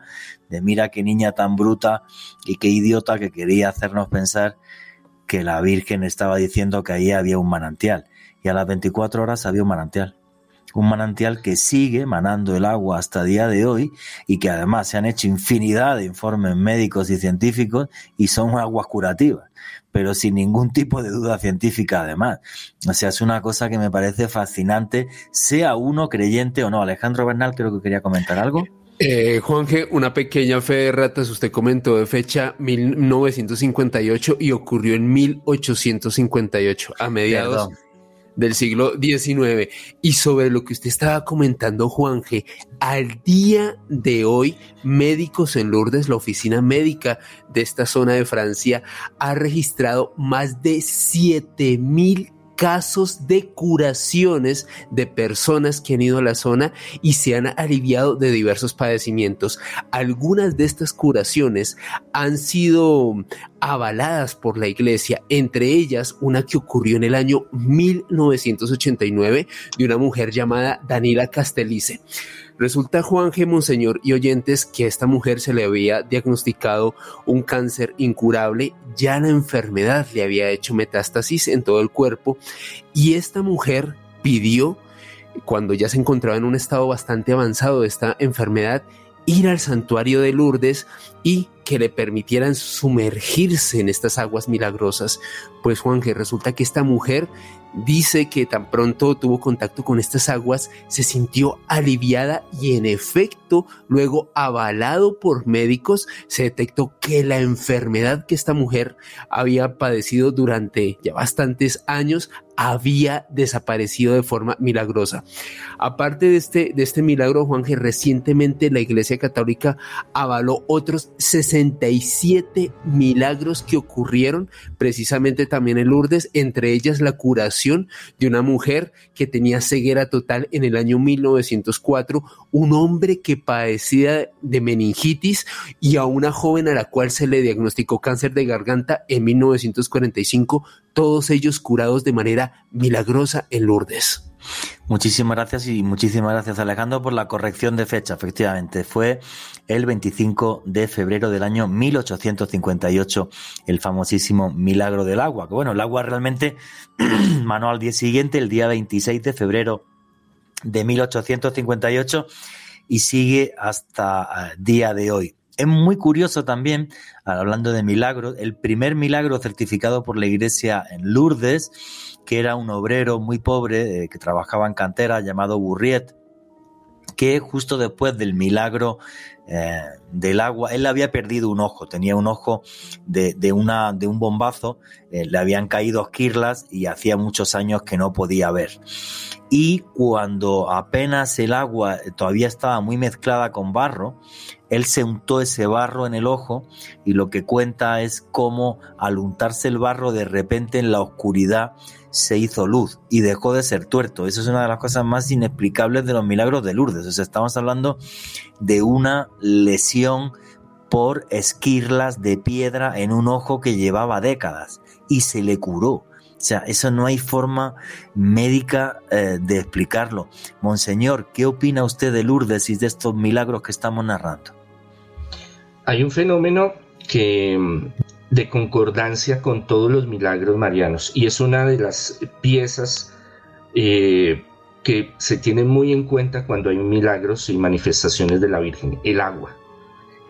[SPEAKER 1] de mira qué niña tan bruta y qué idiota que quería hacernos pensar que la Virgen estaba diciendo que ahí había un manantial. Y a las 24 horas había un manantial. Un manantial que sigue manando el agua hasta el día de hoy y que además se han hecho infinidad de informes médicos y científicos y son aguas curativas, pero sin ningún tipo de duda científica además. O sea, es una cosa que me parece fascinante, sea uno creyente o no. Alejandro Bernal creo que quería comentar algo.
[SPEAKER 3] Eh, Juanje, una pequeña fe de ratas, usted comentó de fecha 1958 y ocurrió en 1858, a mediados del siglo XIX. Y sobre lo que usted estaba comentando, Juanje, al día de hoy, médicos en Lourdes, la oficina médica de esta zona de Francia, ha registrado más de 7 mil casos de curaciones de personas que han ido a la zona y se han aliviado de diversos padecimientos. Algunas de estas curaciones han sido avaladas por la iglesia, entre ellas una que ocurrió en el año 1989 de una mujer llamada Daniela Castellice. Resulta, Juan G. Monseñor y oyentes, que a esta mujer se le había diagnosticado un cáncer incurable, ya la enfermedad le había hecho metástasis en todo el cuerpo y esta mujer pidió, cuando ya se encontraba en un estado bastante avanzado de esta enfermedad, ir al santuario de Lourdes y que le permitieran sumergirse en estas aguas milagrosas. Pues Juan, que resulta que esta mujer dice que tan pronto tuvo contacto con estas aguas se sintió aliviada y en efecto luego avalado por médicos se detectó que la enfermedad que esta mujer había padecido durante ya bastantes años había desaparecido de forma milagrosa. Aparte de este, de este milagro, Juan, que recientemente la Iglesia Católica avaló otros 67 milagros que ocurrieron precisamente también en Lourdes, entre ellas la curación de una mujer que tenía ceguera total en el año 1904, un hombre que padecía de meningitis y a una joven a la cual se le diagnosticó cáncer de garganta en 1945 todos ellos curados de manera milagrosa en Lourdes.
[SPEAKER 1] Muchísimas gracias y muchísimas gracias Alejandro por la corrección de fecha. Efectivamente, fue el 25 de febrero del año 1858 el famosísimo milagro del agua. Que bueno, el agua realmente manó al día siguiente, el día 26 de febrero de 1858 y sigue hasta el día de hoy. Es muy curioso también, hablando de milagros, el primer milagro certificado por la iglesia en Lourdes, que era un obrero muy pobre eh, que trabajaba en cantera llamado Burriet, que justo después del milagro eh, del agua, él había perdido un ojo, tenía un ojo de, de una, de un bombazo, eh, le habían caído esquirlas y hacía muchos años que no podía ver. Y cuando apenas el agua todavía estaba muy mezclada con barro, él se untó ese barro en el ojo y lo que cuenta es cómo al untarse el barro de repente en la oscuridad se hizo luz y dejó de ser tuerto. Eso es una de las cosas más inexplicables de los milagros de Lourdes. O sea, estamos hablando de una lesión por esquirlas de piedra en un ojo que llevaba décadas y se le curó. O sea, eso no hay forma médica eh, de explicarlo. Monseñor, ¿qué opina usted de Lourdes y de estos milagros que estamos narrando?
[SPEAKER 4] Hay un fenómeno que de concordancia con todos los milagros marianos y es una de las piezas eh, que se tienen muy en cuenta cuando hay milagros y manifestaciones de la Virgen, el agua.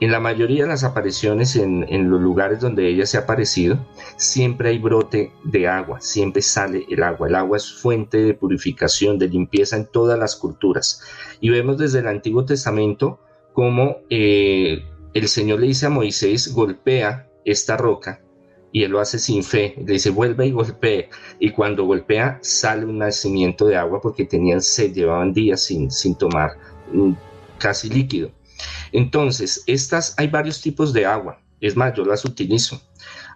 [SPEAKER 4] En la mayoría de las apariciones en, en, los lugares donde ella se ha aparecido, siempre hay brote de agua, siempre sale el agua. El agua es fuente de purificación, de limpieza en todas las culturas. Y vemos desde el Antiguo Testamento cómo eh, el Señor le dice a Moisés, golpea esta roca y él lo hace sin fe. Le dice, vuelve y golpee. Y cuando golpea, sale un nacimiento de agua porque tenían sed, llevaban días sin, sin tomar mm, casi líquido. Entonces, estas, hay varios tipos de agua. Es más, yo las utilizo.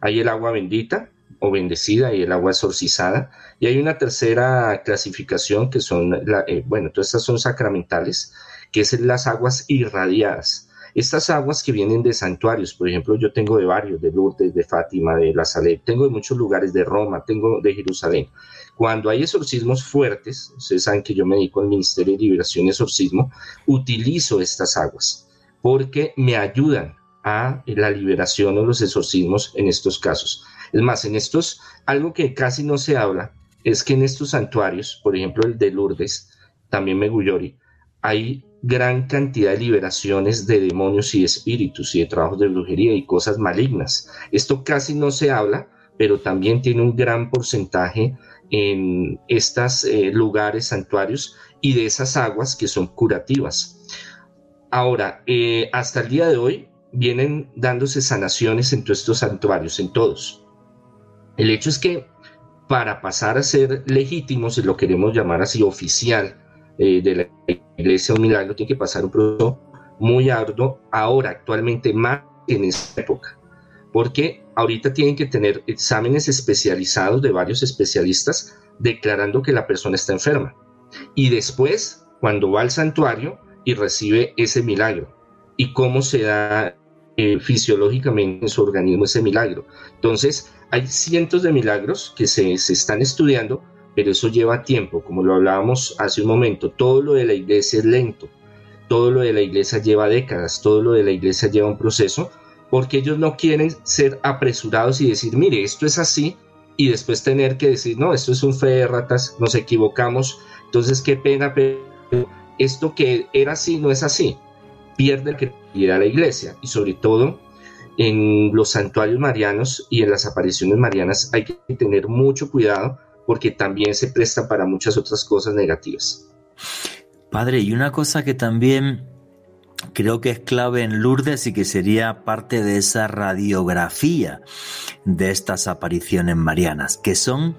[SPEAKER 4] Hay el agua bendita o bendecida y el agua exorcizada. Y hay una tercera clasificación que son, la, eh, bueno, todas estas son sacramentales, que es las aguas irradiadas estas aguas que vienen de santuarios, por ejemplo, yo tengo de varios, de Lourdes, de Fátima, de La Salette, tengo de muchos lugares de Roma, tengo de Jerusalén. Cuando hay exorcismos fuertes, ustedes saben que yo me dedico al Ministerio de Liberación y Exorcismo, utilizo estas aguas porque me ayudan a la liberación o los exorcismos en estos casos. Es más, en estos, algo que casi no se habla es que en estos santuarios, por ejemplo el de Lourdes, también Meguyori, hay gran cantidad de liberaciones de demonios y espíritus y de trabajos de brujería y cosas malignas. Esto casi no se habla, pero también tiene un gran porcentaje en estos eh, lugares santuarios y de esas aguas que son curativas. Ahora, eh, hasta el día de hoy vienen dándose sanaciones en todos estos santuarios, en todos. El hecho es que para pasar a ser legítimos, si lo queremos llamar así, oficial, eh, de la iglesia un milagro tiene que pasar un proceso muy arduo ahora, actualmente más en esta época, porque ahorita tienen que tener exámenes especializados de varios especialistas declarando que la persona está enferma. Y después, cuando va al santuario y recibe ese milagro, y cómo se da eh, fisiológicamente en su organismo ese milagro. Entonces, hay cientos de milagros que se, se están estudiando pero eso lleva tiempo, como lo hablábamos hace un momento, todo lo de la iglesia es lento, todo lo de la iglesia lleva décadas, todo lo de la iglesia lleva un proceso, porque ellos no quieren ser apresurados y decir, mire, esto es así, y después tener que decir, no, esto es un fe de ratas, nos equivocamos, entonces qué pena, pero esto que era así no es así, pierde el credibilidad a la iglesia, y sobre todo en los santuarios marianos y en las apariciones marianas hay que tener mucho cuidado porque también se presta para muchas otras cosas negativas.
[SPEAKER 1] Padre, y una cosa que también creo que es clave en Lourdes y que sería parte de esa radiografía de estas apariciones marianas, que son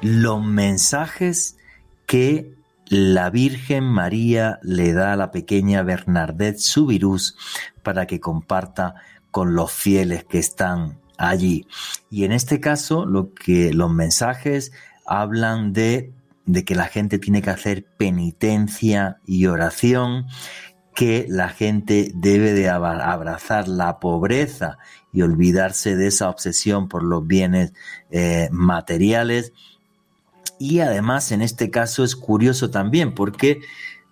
[SPEAKER 1] los mensajes que la Virgen María le da a la pequeña Bernadette Subirús para que comparta con los fieles que están allí. Y en este caso, lo que los mensajes hablan de, de que la gente tiene que hacer penitencia y oración, que la gente debe de abrazar la pobreza y olvidarse de esa obsesión por los bienes eh, materiales. Y además en este caso es curioso también porque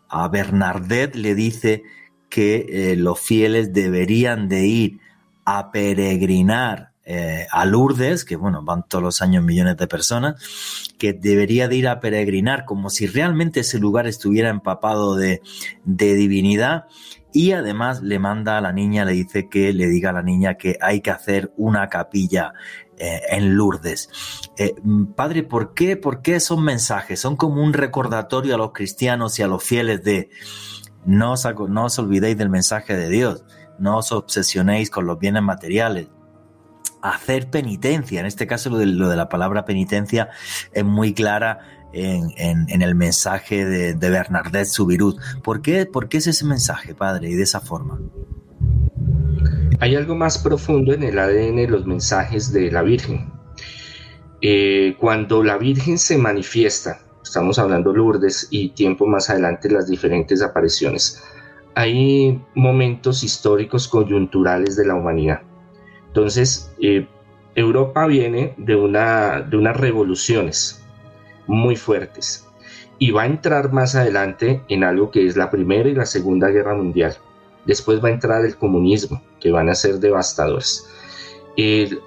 [SPEAKER 1] a Bernadette le dice que eh, los fieles deberían de ir a peregrinar eh, a Lourdes, que bueno, van todos los años millones de personas, que debería de ir a peregrinar como si realmente ese lugar estuviera empapado de, divinidad. Y además le manda a la niña, le dice que le diga a la niña que hay que hacer una capilla eh, en Lourdes. Eh, padre, ¿por qué, ¿por qué esos mensajes? Son como un recordatorio a los cristianos y a los fieles de no no os olvidéis del mensaje de Dios, no os obsesionéis con los bienes materiales, hacer penitencia. En este caso, lo de, la palabra penitencia es muy clara en, el mensaje de, de Bernadette Subirut. ¿Por qué, ¿Por qué es ese mensaje, padre, y de esa forma?
[SPEAKER 4] Hay algo más profundo en el ADN de los mensajes de la Virgen. Eh, cuando la Virgen se manifiesta, estamos hablando Lourdes y tiempo más adelante las diferentes apariciones, hay momentos históricos coyunturales de la humanidad. Entonces, eh, Europa viene de, una, de unas revoluciones muy fuertes y va a entrar más adelante en algo que es la Primera y la Segunda Guerra Mundial. Después va a entrar el comunismo, que van a ser devastadores. El,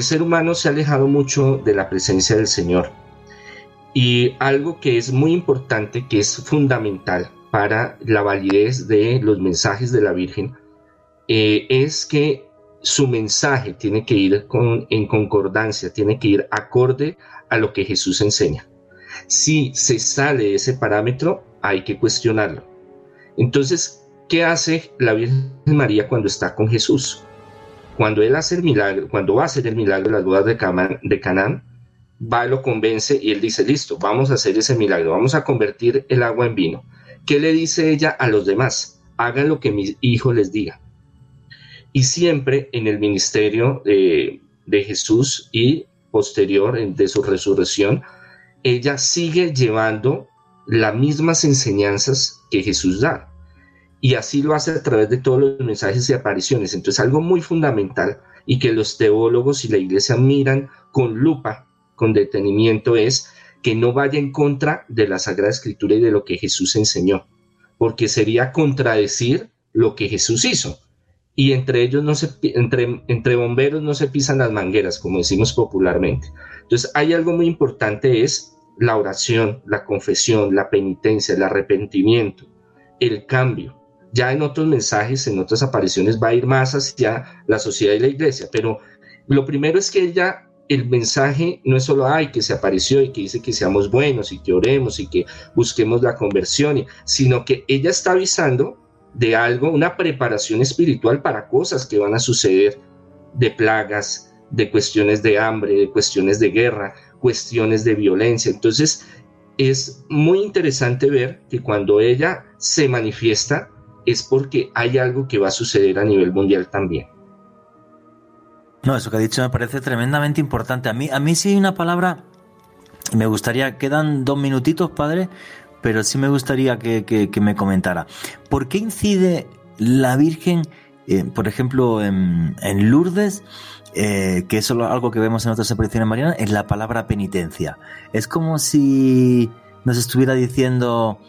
[SPEAKER 4] ser humano se ha alejado mucho de la presencia del Señor. Y algo que es muy importante, que es fundamental para la validez de los mensajes de la Virgen, eh, es que su mensaje tiene que ir en concordancia, tiene que ir acorde a lo que Jesús enseña. Si se sale de ese parámetro, hay que cuestionarlo. Entonces, ¿qué hace la Virgen María cuando está con Jesús? Cuando él hace el milagro, cuando va a hacer el milagro de las bodas de, de Canaán, va, lo convence y él dice, listo, vamos a hacer ese milagro, vamos a convertir el agua en vino. ¿Qué le dice ella a los demás? Hagan lo que mi hijo les diga y siempre en el ministerio de, Jesús y posterior de su resurrección, ella sigue llevando las mismas enseñanzas que Jesús da. Y así lo hace a través de todos los mensajes y apariciones. Entonces, algo muy fundamental y que los teólogos y la iglesia miran con lupa, con detenimiento, es que no vaya en contra de la Sagrada Escritura y de lo que Jesús enseñó, porque sería contradecir lo que Jesús hizo y entre ellos no se, entre, entre bomberos no se pisan las mangueras, como decimos popularmente. Entonces, hay algo muy importante, es la oración, la confesión, la penitencia, el arrepentimiento, el cambio. Ya en otros mensajes, en otras apariciones, va a ir más hacia la sociedad y la iglesia, pero lo primero es que ella, el mensaje no es solo, ay, que se apareció y que dice que seamos buenos y que oremos y que busquemos la conversión, sino que ella está avisando de algo, una preparación espiritual para cosas que van a suceder, de plagas, de cuestiones de hambre, de cuestiones de guerra, cuestiones de violencia. Entonces, es muy interesante ver que cuando ella se manifiesta es porque hay algo que va a suceder a nivel mundial también.
[SPEAKER 1] No, eso que ha dicho me parece tremendamente importante. A mí, a mí sí hay una palabra, me gustaría, quedan dos minutitos, padre, pero sí me gustaría que, me comentara. ¿Por qué incide la Virgen, eh, por ejemplo, en, Lourdes, eh, que es algo que vemos en otras apariciones marianas, en la palabra penitencia? Es como si nos estuviera diciendo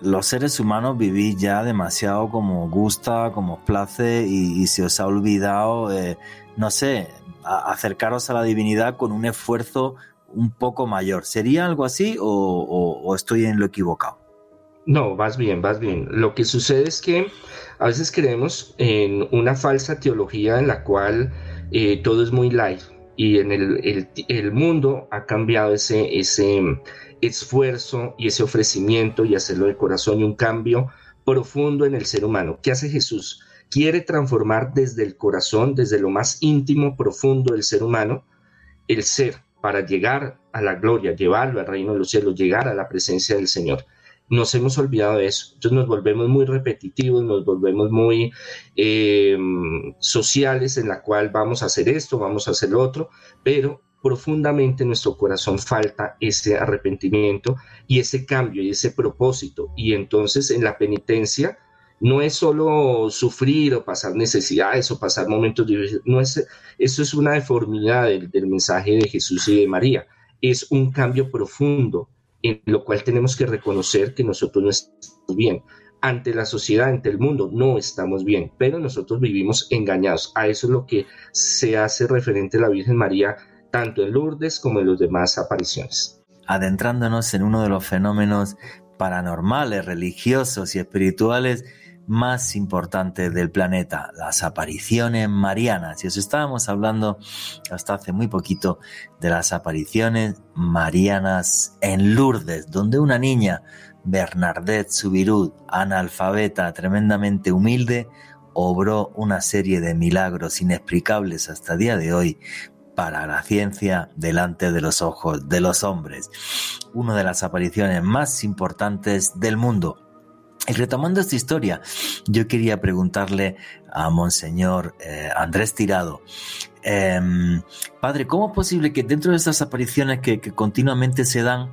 [SPEAKER 1] los seres humanos vivís ya demasiado como gusta, como os place y, se os ha olvidado, eh, no sé, acercaros a la divinidad con un esfuerzo un poco mayor. ¿Sería algo así o, estoy en lo equivocado?
[SPEAKER 4] No, vas bien, vas bien. Lo que sucede es que a veces creemos en una falsa teología en la cual eh, todo es muy light y en el, mundo ha cambiado ese, ese esfuerzo y ese ofrecimiento y hacerlo de corazón y un cambio profundo en el ser humano. ¿Qué hace Jesús? Quiere transformar desde el corazón, desde lo más íntimo, profundo del ser humano, el ser para llegar a la gloria, llevarlo al reino de los cielos, llegar a la presencia del Señor. Nos hemos olvidado de eso. Nos volvemos muy repetitivos, nos volvemos muy eh, sociales en la cual vamos a hacer esto, vamos a hacer lo otro, pero profundamente en nuestro corazón falta ese arrepentimiento y ese cambio y ese propósito. Y entonces en la penitencia no es solo sufrir o pasar necesidades o pasar momentos difíciles, no es, eso es una deformidad del, mensaje de Jesús y de María, es un cambio profundo en lo cual tenemos que reconocer que nosotros no estamos bien. Ante la sociedad, ante el mundo, no estamos bien, pero nosotros vivimos engañados. A eso es lo que se hace referente a la Virgen María, tanto en Lourdes como en las demás apariciones.
[SPEAKER 1] Adentrándonos en uno de los fenómenos paranormales, religiosos y espirituales más importantes del planeta, las apariciones marianas. Y os estábamos hablando hasta hace muy poquito de las apariciones marianas en Lourdes, donde una niña, Bernadette Subirud, analfabeta, tremendamente humilde, obró una serie de milagros inexplicables hasta el día de hoy para la ciencia delante de los ojos de los hombres. Una de las apariciones más importantes del mundo y retomando esta historia, yo quería preguntarle a Monseñor eh, Andrés Tirado, em, padre, ¿cómo es posible que dentro de estas apariciones que, continuamente se dan,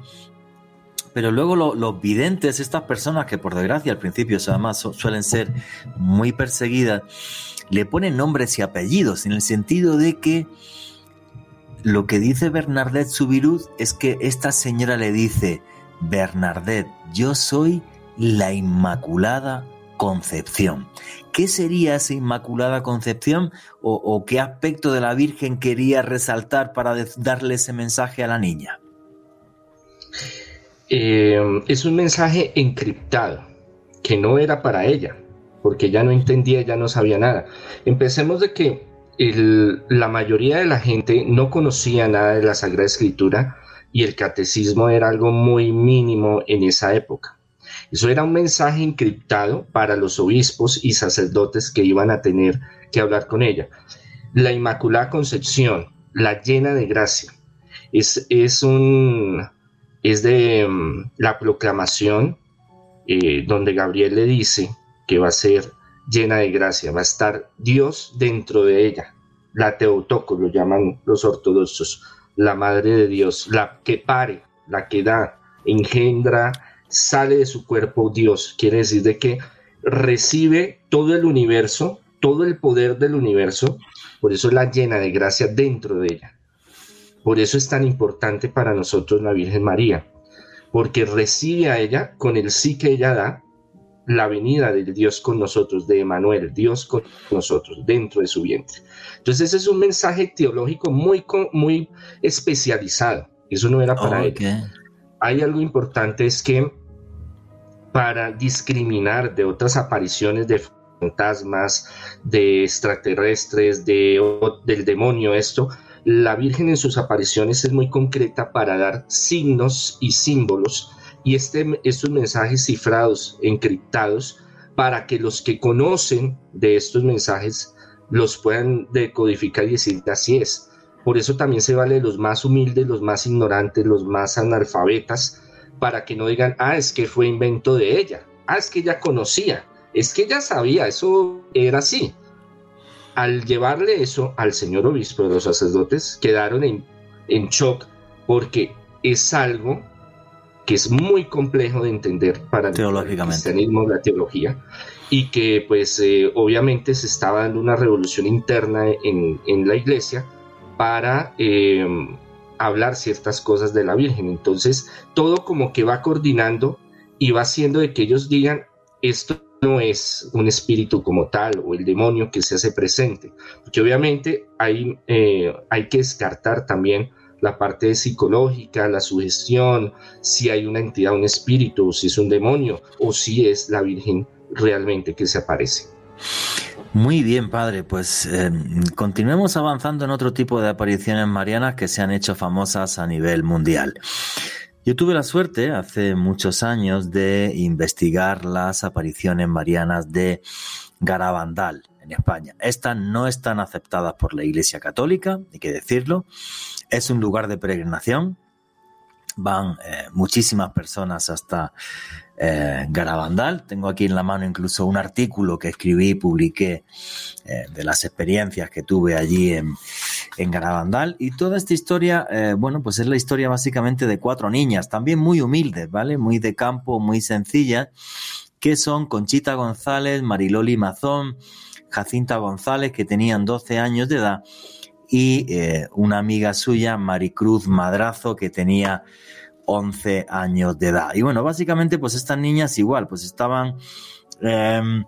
[SPEAKER 1] pero luego los videntes, estas personas que por desgracia al principio además suelen ser muy perseguidas, le ponen nombres y apellidos en el sentido de que lo que dice Bernadette Subirud es que esta señora le dice, Bernadette, yo soy la Inmaculada Concepción. ¿Qué sería esa Inmaculada Concepción o, qué aspecto de la Virgen quería resaltar para darle ese mensaje a la niña?
[SPEAKER 4] Eh, es un mensaje encriptado, que no era para ella, porque ella no entendía, ella no sabía nada. Empecemos de que la mayoría de la gente no conocía nada de la Sagrada Escritura y el catecismo era algo muy mínimo en esa época. Eso era un mensaje encriptado para los obispos y sacerdotes que iban a tener que hablar con ella. La Inmaculada Concepción, la llena de gracia, es, es, un, es de mm, la proclamación eh, donde Gabriel le dice que va a ser llena de gracia, va a estar Dios dentro de ella. La Teotocos lo llaman los ortodoxos, la Madre de Dios, la que pare, la que da, engendra, sale de su cuerpo Dios. Quiere decir de que recibe todo el universo, todo el poder del universo, por eso la llena de gracia dentro de ella. Por eso es tan importante para nosotros la Virgen María, porque recibe a ella con el sí que ella da, la venida del Dios con nosotros, de Emanuel, Dios con nosotros, dentro de su vientre. Entonces ese es un mensaje teológico muy, muy especializado. Eso no era para ella hay algo importante es que para discriminar de otras apariciones de fantasmas, de extraterrestres, de, del demonio, esto, la Virgen en sus apariciones es muy concreta para dar signos y símbolos y este, estos mensajes cifrados, encriptados, para que los que conocen de estos mensajes los puedan decodificar y decir así es. Por eso también se vale los más humildes, los más ignorantes, los más analfabetas, para que no digan, ah, es que fue invento de ella, ah, es que ella conocía, es que ella sabía, eso era así. Al llevarle eso al señor obispo de los sacerdotes, quedaron en, en shock porque es algo que es muy complejo de entender para el cristianismo, la teología, y que pues eh, obviamente se estaba dando una revolución interna en, en la iglesia, para em, hablar ciertas cosas de la Virgen. Entonces, todo como que va coordinando y va haciendo de que ellos digan, esto no es un espíritu como tal o el demonio que se hace presente, porque obviamente hay, eh, hay que descartar también la parte psicológica, la sugestión, si hay una entidad, un espíritu, si es un demonio o si es la Virgen realmente que se aparece.
[SPEAKER 1] Muy bien, padre. Pues eh, continuemos avanzando en otro tipo de apariciones marianas que se han hecho famosas a nivel mundial. Yo tuve la suerte hace muchos años de investigar las apariciones marianas de Garabandal, en España. Estas no están aceptadas por la Iglesia Católica, hay que decirlo. Es un lugar de peregrinación. Van eh, muchísimas personas hasta eh, Garabandal. Tengo aquí en la mano incluso un artículo que escribí y publiqué eh, de las experiencias que tuve allí en, Garabandal. Y toda esta historia, eh, bueno, pues es la historia básicamente de cuatro niñas, también muy humildes, ¿vale? Muy de campo, muy sencillas, que son Conchita González, Mariloli Mazón, Jacinta González, que tenían 12 años de edad, y una amiga suya, Maricruz Madrazo, que tenía 11 años de edad. Y bueno, básicamente pues estas niñas igual, pues estaban em,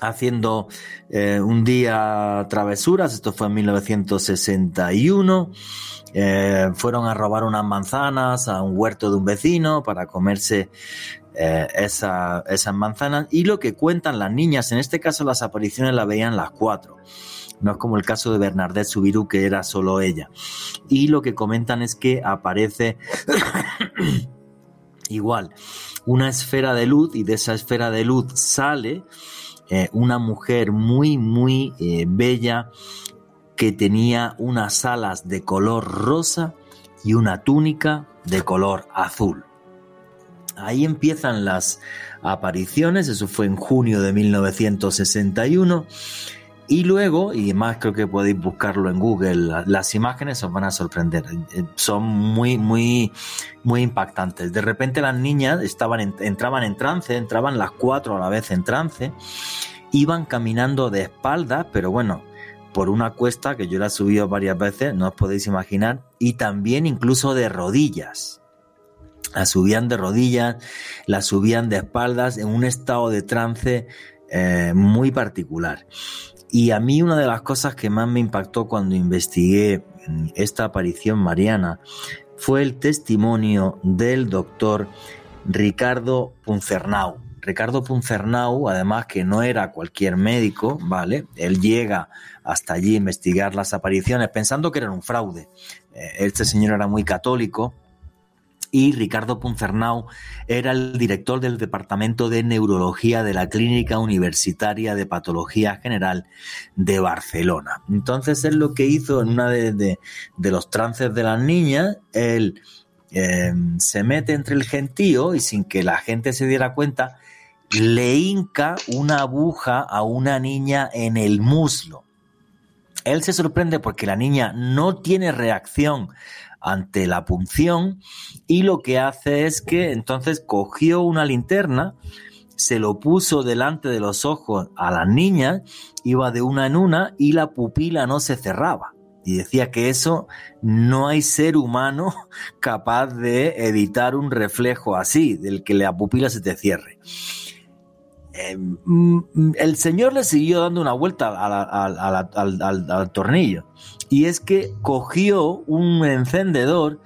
[SPEAKER 1] haciendo eh, un día travesuras, esto fue en 1961, eh, fueron a robar unas manzanas a un huerto de un vecino para comerse eh, esas manzanas y lo que cuentan las niñas, en este caso las apariciones las veían las cuatro. No es como el caso de Bernadette Subiru, que era solo ella. Y lo que comentan es que aparece igual una esfera de luz y de esa esfera de luz sale eh, una mujer muy, muy eh, bella que tenía unas alas de color rosa y una túnica de color azul. Ahí empiezan las apariciones, eso fue en junio de 1961 y luego, y más creo que podéis buscarlo en Google, las imágenes os van a sorprender. Eh, son muy, muy, muy impactantes. De repente las niñas estaban entraban en trance, entraban las cuatro a la vez en trance, iban caminando de espaldas, pero bueno, por una cuesta que yo la he subido varias veces, no os podéis imaginar, y también incluso de rodillas. La subían de rodillas, la subían de espaldas en un estado de trance eh, muy particular. Y a mí una de las cosas que más me impactó cuando investigué esta aparición mariana fue el testimonio del doctor Ricardo Puncernau. Ricardo Puncernau, además que no era cualquier médico, ¿vale? Él llega hasta allí a investigar las apariciones pensando que era un fraude. Eh, este señor era muy católico, y Ricardo Puncernau era el director del Departamento de Neurología de la Clínica Universitaria de Patología General de Barcelona. Entonces él lo que hizo en una de, los trances de las niñas, él eh, se mete entre el gentío y sin que la gente se diera cuenta, le hinca una aguja a una niña en el muslo. Él se sorprende porque la niña no tiene reacción ante la punción y lo que hace es que entonces cogió una linterna, se lo puso delante de los ojos a las niñas, iba de una en una y la pupila no se cerraba. Y decía que eso no hay ser humano capaz de evitar un reflejo así, del que la pupila se te cierre. Mm, el señor le siguió dando una vuelta al, tornillo. Y es que cogió un encendedor,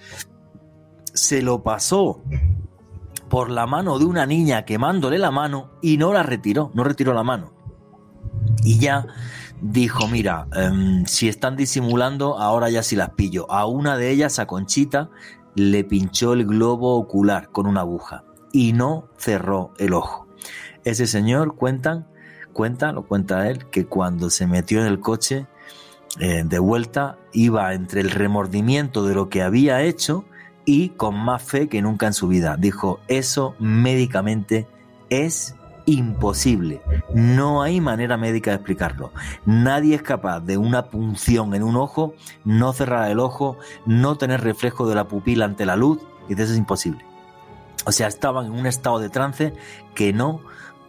[SPEAKER 1] se lo pasó por la mano de una niña quemándole la mano y no la retiró, no retiró la mano. Y ya dijo, mira, em, si están disimulando, ahora ya sí las pillo. A una de ellas, a Conchita, le pinchó el globo ocular con una aguja y no cerró el ojo. Ese señor cuentan, cuenta, lo cuenta él, que cuando se metió en el coche eh, de vuelta iba entre el remordimiento de lo que había hecho y con más fe que nunca en su vida. Dijo, eso médicamente es imposible. No hay manera médica de explicarlo. Nadie es capaz de una punción en un ojo, no cerrar el ojo, no tener reflejo de la pupila ante la luz, y eso es imposible. O sea, estaban en un estado de trance que no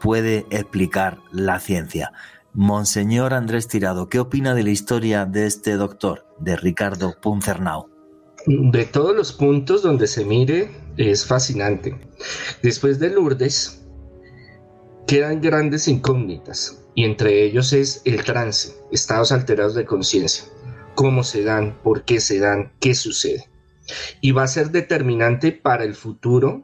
[SPEAKER 1] puede explicar la ciencia. Monseñor Andrés Tirado, ¿qué opina de la historia de este doctor, de Ricardo Puncernau?
[SPEAKER 4] De todos los puntos donde se mire, es fascinante. Después de Lourdes, quedan grandes incógnitas, y entre ellos es el trance, estados alterados de conciencia, cómo se dan, por qué se dan, qué sucede. Y va a ser determinante para el futuro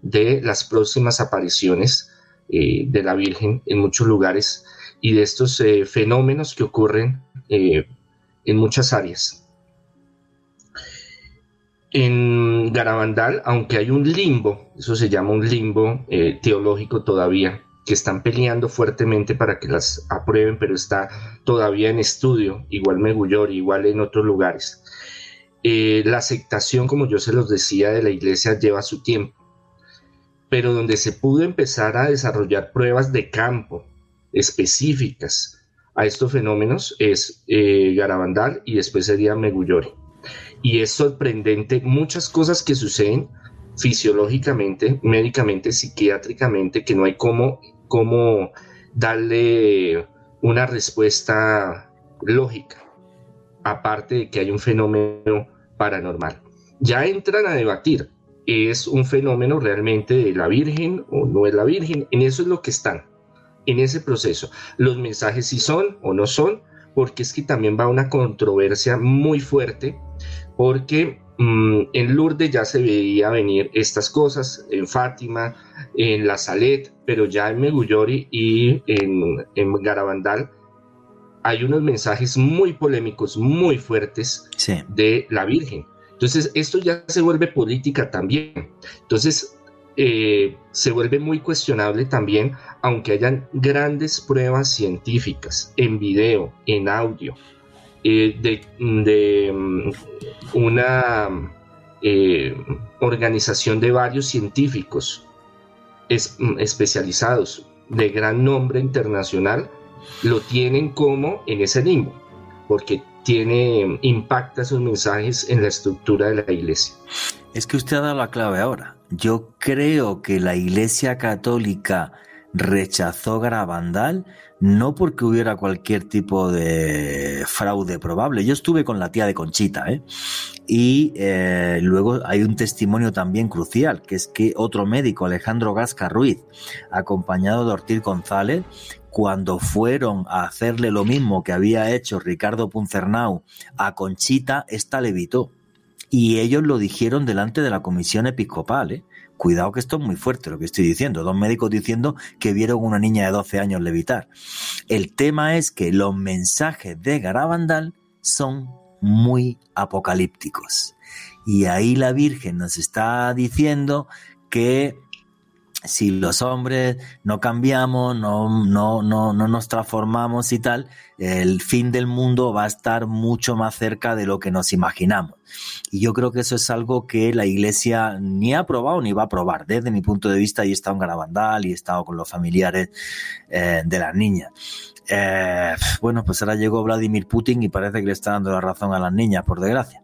[SPEAKER 4] de las próximas apariciones eh, de la Virgen en muchos lugares y de estos eh, fenómenos que ocurren eh, en muchas áreas. En Garabandal, aunque hay un limbo, eso se llama un limbo teológico todavía, que están peleando fuertemente para que las aprueben, pero está todavía en estudio, igual Megullori, igual en otros lugares. La aceptación, como yo se los decía, de la iglesia lleva su tiempo, pero donde se pudo empezar a desarrollar pruebas de campo específicas a estos fenómenos es eh, Garabandal y después sería Megullori. Y es sorprendente muchas cosas que suceden fisiológicamente, médicamente, psiquiátricamente, que no hay cómo, cómo darle una respuesta lógica, aparte de que hay un fenómeno paranormal. Ya entran a debatir, ¿es un fenómeno realmente de la Virgen o no es la Virgen? En eso es lo que están, en ese proceso. Los mensajes si son o no son, porque es que también va una controversia muy fuerte, porque Mm, en Lourdes ya se veía venir estas cosas, en Fátima, en La Salet, pero ya en Megullori y en, en Garabandal hay unos mensajes muy polémicos, muy fuertes de la Virgen. Entonces, esto ya se vuelve política también. Entonces, eh, se vuelve muy cuestionable también, aunque hayan grandes pruebas científicas en video, en audio, eh, de, mm, una eh, organización de varios científicos mm, especializados de gran nombre internacional, lo tienen como en ese limbo, porque tiene, impacta sus mensajes en la estructura de la iglesia.
[SPEAKER 1] Es que usted ha dado la clave ahora. Yo creo que la iglesia católica rechazó Garabandal no porque hubiera cualquier tipo de fraude probable. Yo estuve con la tía de Conchita, ¿eh? Y eh, luego hay un testimonio también crucial, que es que otro médico, Alejandro Gasca Ruiz, acompañado de Ortiz González, cuando fueron a hacerle lo mismo que había hecho Ricardo Puncernau a Conchita, esta le evitó. Y ellos lo dijeron delante de la comisión episcopal, ¿eh? Cuidado que esto es muy fuerte lo que estoy diciendo. Dos médicos diciendo que vieron una niña de 12 años levitar. El tema es que los mensajes de Garabandal son muy apocalípticos. Y ahí la Virgen nos está diciendo que si los hombres no cambiamos, no, no, no, no nos transformamos y tal, el fin del mundo va a estar mucho más cerca de lo que nos imaginamos. Y yo creo que eso es algo que la Iglesia ni ha probado ni va a probar. Desde mi punto de vista, y he estado en Garabandal y he estado con los familiares eh, de las niñas. Eh, bueno, pues ahora llegó Vladimir Putin y parece que le está dando la razón a las niñas, por desgracia.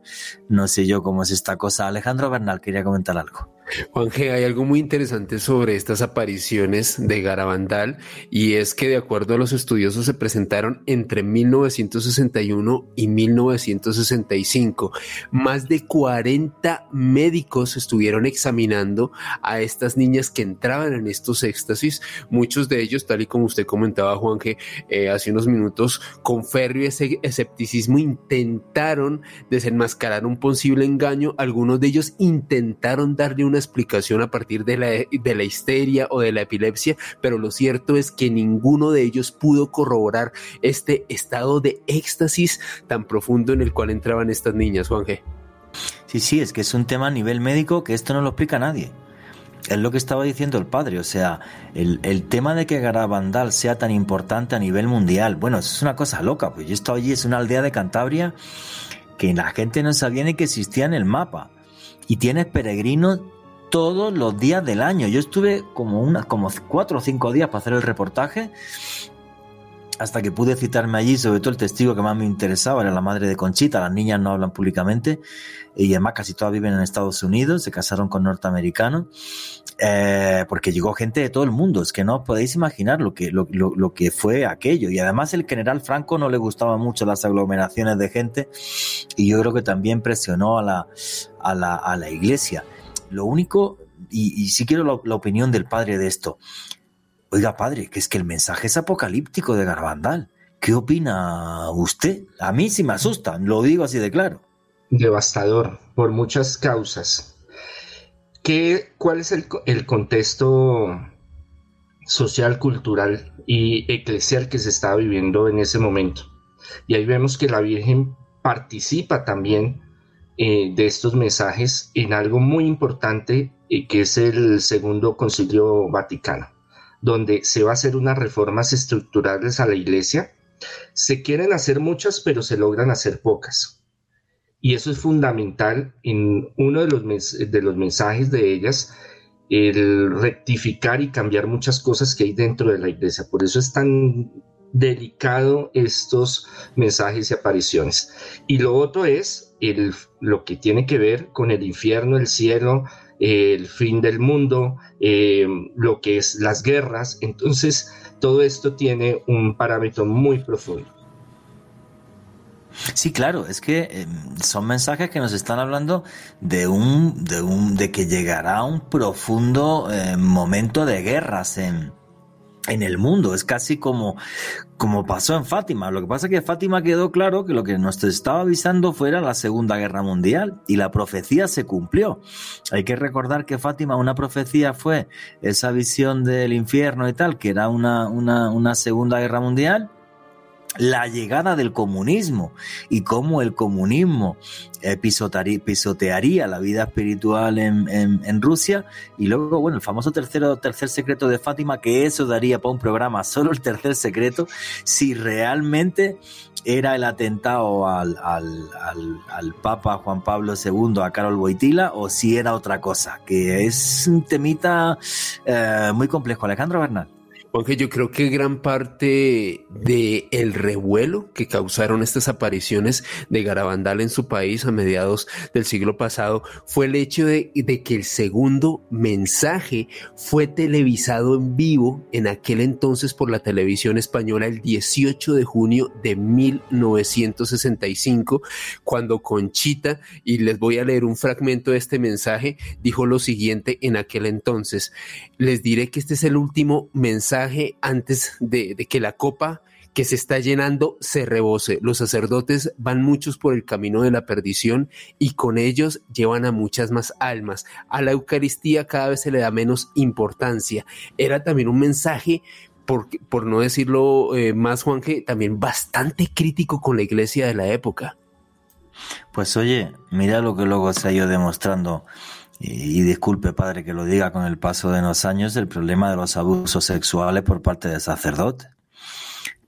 [SPEAKER 1] No sé yo cómo es esta cosa. Alejandro Bernal quería comentar algo.
[SPEAKER 3] Juan hay algo muy interesante sobre estas apariciones de Garabandal y es que de acuerdo a los estudiosos se presentaron entre 1961 y 1965. Más de 40 médicos estuvieron examinando a estas niñas que entraban en estos éxtasis, muchos de ellos, tal y como usted comentaba Juan eh, hace unos minutos, con férreo escepticismo intentaron desenmascarar un posible engaño, algunos de ellos intentaron darle un explicación a partir de la, de la histeria o de la epilepsia, pero lo cierto es que ninguno de ellos pudo corroborar este estado de éxtasis tan profundo en el cual entraban estas niñas, Juan G.
[SPEAKER 1] Sí, sí, es que es un tema a nivel médico que esto no lo explica nadie. Es lo que estaba diciendo el padre, o sea, el, el tema de que Garabandal sea tan importante a nivel mundial, bueno, es una cosa loca, pues yo estaba allí, es una aldea de Cantabria que la gente no sabía ni que existía en el mapa. Y tienes peregrinos todos los días del año. Yo estuve como unas, como cuatro o cinco días para hacer el reportaje hasta que pude citarme allí, sobre todo el testigo que más me interesaba era la madre de Conchita, las niñas no hablan públicamente y además casi todas viven en Estados Unidos, se casaron con norteamericanos, eh, porque llegó gente de todo el mundo, es que no os podéis imaginar lo que, lo, lo, que fue aquello y además el general Franco no le gustaban mucho las aglomeraciones de gente y yo creo que también presionó a la, a la, a la iglesia. Lo único, y, sí quiero la, opinión del padre de esto. Oiga, padre, que es que el mensaje es apocalíptico de Garbandal. ¿Qué opina usted? A mí sí me asusta, lo digo así de claro.
[SPEAKER 4] Devastador, por muchas causas. ¿Qué, ¿Cuál es el, el contexto social, cultural y eclesial que se estaba viviendo en ese momento? Y ahí vemos que la Virgen participa también eh, de estos mensajes en algo muy importante eh, que es el segundo concilio vaticano. donde se va a hacer unas reformas estructurales a la iglesia, se quieren hacer muchas, pero se logran hacer pocas. Y eso es fundamental en uno de los, de los mensajes de ellas, el rectificar y cambiar muchas cosas que hay dentro de la iglesia. Por eso es tan delicado estos mensajes y apariciones. Y lo otro es el, lo que tiene que ver con el infierno, el cielo, el fin del mundo, eh, lo que es las guerras. Entonces, todo esto tiene un parámetro muy profundo.
[SPEAKER 1] Sí, claro, es que em, son mensajes que nos están hablando de un, de un, de que llegará un profundo eh, momento de guerras en, en el mundo. Es casi como, como pasó en Fátima. Lo que pasa es que Fátima quedó claro que lo que nos estaba avisando fuera la Segunda Guerra Mundial y la profecía se cumplió. Hay que recordar que Fátima, una profecía fue esa visión del infierno y tal, que era una, una, una Segunda Guerra Mundial la llegada del comunismo y cómo el comunismo eh, pisotearía la vida espiritual en, Rusia y luego, bueno, el famoso tercero, tercer secreto de Fátima, que eso daría para un programa, solo el tercer secreto, si realmente era el atentado al, al, al, Papa Juan Pablo II, a Carol Boitila, o si era otra cosa, que es un temita eh, muy complejo. Alejandro Bernal.
[SPEAKER 3] Porque yo creo que gran parte de el revuelo que causaron estas apariciones de Garabandal en su país a mediados del siglo pasado fue el hecho de, de, que el segundo mensaje fue televisado en vivo en aquel entonces por la televisión española el 18 de junio de 1965, cuando Conchita, y les voy a leer un fragmento de este mensaje, dijo lo siguiente en aquel entonces, les diré que este es el último mensaje antes de, que la copa que se está llenando se rebose. Los sacerdotes van muchos por el camino de la perdición y con ellos llevan a muchas más almas. A la Eucaristía cada vez se le da menos importancia. Era también un mensaje, por, por no decirlo eh, más, Juan, que también bastante crítico con la iglesia de la época.
[SPEAKER 1] Pues oye, mira lo que luego se ha ido demostrando y, disculpe, padre, que lo diga con el paso de los años, el problema de los abusos sexuales por parte de sacerdotes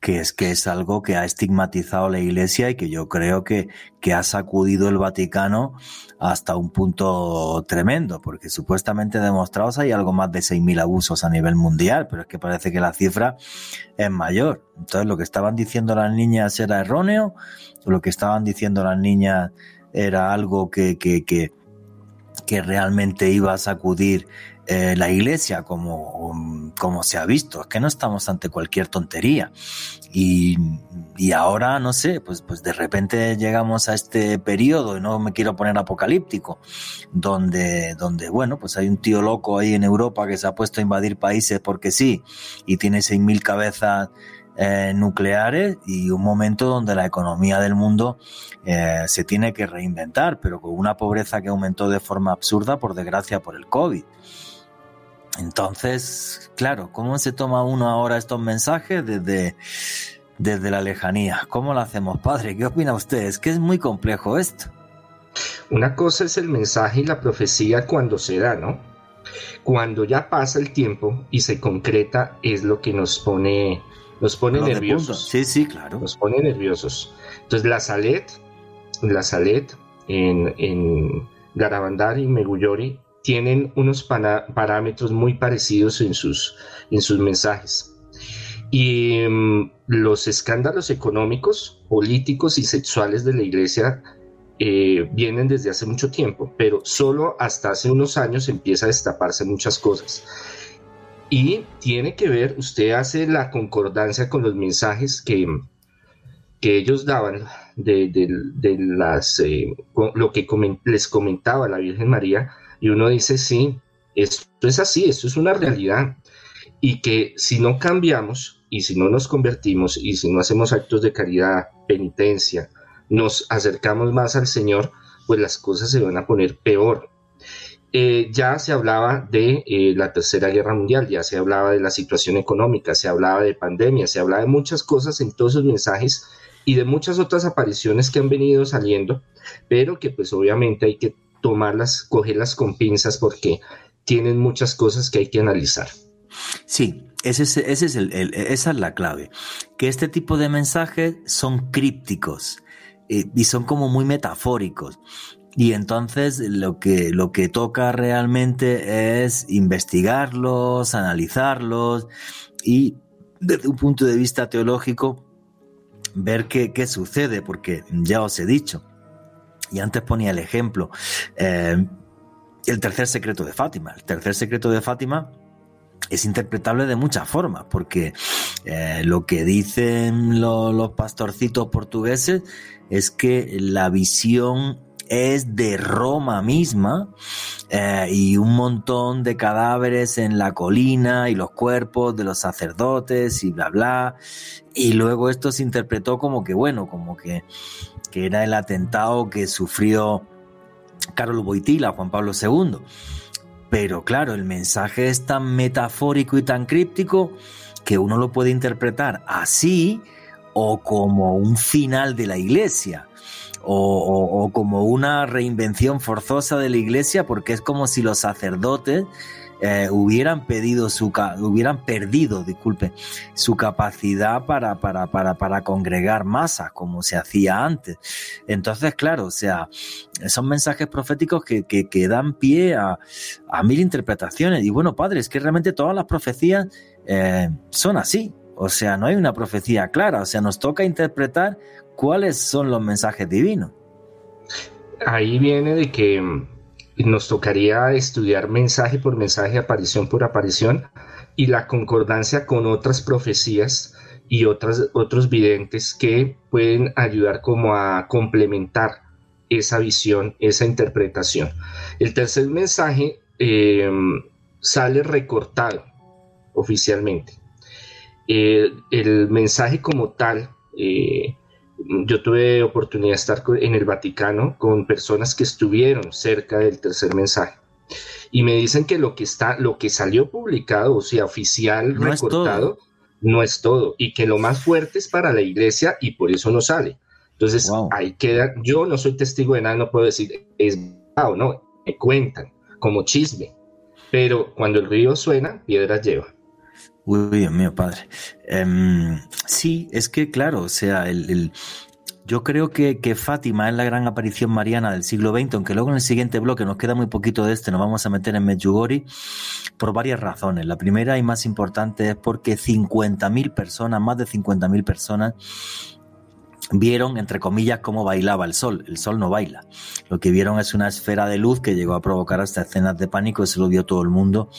[SPEAKER 1] que es que es algo que ha estigmatizado la Iglesia y que yo creo que, que ha sacudido el Vaticano hasta un punto tremendo, porque supuestamente demostrados hay algo más de 6.000 abusos a nivel mundial, pero es que parece que la cifra es mayor. Entonces, lo que estaban diciendo las niñas era erróneo, lo que estaban diciendo las niñas era algo que, que, que, que realmente iba a sacudir eh, la iglesia como, como se ha visto. Es que no estamos ante cualquier tontería. Y, y, ahora, no sé, pues, pues de repente llegamos a este periodo, y no me quiero poner apocalíptico, donde, donde, bueno, pues hay un tío loco ahí en Europa que se ha puesto a invadir países porque sí, y tiene seis mil cabezas eh, nucleares y un momento donde la economía del mundo eh, se tiene que reinventar, pero con una pobreza que aumentó de forma absurda, por desgracia, por el COVID. Entonces, claro, ¿cómo se toma uno ahora estos mensajes desde, desde la lejanía? ¿Cómo lo hacemos, padre? ¿Qué opina usted? Es que es muy complejo esto.
[SPEAKER 4] Una cosa es el mensaje y la profecía cuando se da, ¿no? Cuando ya pasa el tiempo y se concreta es lo que nos pone nos pone nerviosos.
[SPEAKER 1] Sí, sí, claro.
[SPEAKER 4] Nos pone nerviosos. Entonces la Salet, la Salet en, en Garabandar y Meguyori tienen unos parámetros muy parecidos en sus, en sus mensajes. Y mm, los escándalos económicos, políticos y sexuales de la iglesia eh, vienen desde hace mucho tiempo, pero solo hasta hace unos años empieza a destaparse muchas cosas. Y tiene que ver, usted hace la concordancia con los mensajes que, que ellos daban de, las, eh, lo que les comentaba la Virgen María, y uno dice, sí, esto es así, esto es una realidad, y que si no cambiamos y si no nos convertimos y si no hacemos actos de caridad, penitencia, nos acercamos más al Señor, pues las cosas se van a poner peor. Eh, ya se hablaba de eh, la Tercera Guerra Mundial, ya se hablaba de la situación económica, se hablaba de pandemia, se hablaba de muchas cosas en todos esos mensajes y de muchas otras apariciones que han venido saliendo, pero que pues obviamente hay que tomarlas, cogerlas con pinzas porque tienen muchas cosas que hay que analizar.
[SPEAKER 1] Sí, ese es, esa es la clave. Que este tipo de mensajes son crípticos eh, y son como muy metafóricos. Y entonces lo que, lo que toca realmente es investigarlos, analizarlos y desde un punto de vista teológico ver qué, qué sucede, porque ya os he dicho, y antes ponía el ejemplo, eh, el tercer secreto de Fátima. El tercer secreto de Fátima es interpretable de muchas formas, porque eh, lo que dicen los pastorcitos portugueses es que la visión es de Roma misma eh, y un montón de cadáveres en la colina y los cuerpos de los sacerdotes y bla bla y luego esto se interpretó como que bueno como que, que era el atentado que sufrió Carlos Boitila Juan Pablo II pero claro, el mensaje es tan metafórico y tan críptico que uno lo puede interpretar así o como un final de la iglesia. O, como una reinvención forzosa de la iglesia, porque es como si los sacerdotes eh, hubieran pedido su hubieran perdido, disculpe, su capacidad para, para, para, para congregar masas, como se hacía antes. Entonces, claro, o sea, son mensajes proféticos que, que, dan pie a, a, mil interpretaciones. Y bueno, padre, es que realmente todas las profecías eh, son así. O sea, no hay una profecía clara. O sea, nos toca interpretar cuáles son los mensajes divinos.
[SPEAKER 4] Ahí viene de que nos tocaría estudiar mensaje por mensaje, aparición por aparición, y la concordancia con otras profecías y otras, otros videntes que pueden ayudar como a complementar esa visión, esa interpretación. El tercer mensaje eh, sale recortado oficialmente. Eh, el mensaje como tal eh, yo tuve oportunidad de estar en el Vaticano con personas que estuvieron cerca del tercer mensaje y me dicen que lo que está, lo que salió publicado, o sea, oficial recortado, no es todo y que lo más fuerte es para la iglesia y por eso no sale. Entonces ahí queda. Yo no soy testigo de nada, no puedo decir es o no, me cuentan como chisme, pero cuando el río suena, piedras lleva.
[SPEAKER 1] Uy, Dios mío, padre. Em, sí, es que claro, o sea, el, yo creo que, que, Fátima es la gran aparición mariana del siglo XX, aunque luego en el siguiente bloque nos queda muy poquito de este, nos vamos a meter en Medjugorje por varias razones. La primera y más importante es porque 50.000 personas, más de 50.000 personas, vieron, entre comillas, cómo bailaba el sol. El sol no baila. Lo que vieron es una esfera de luz que llegó a provocar hasta escenas de pánico, eso lo vio todo el mundo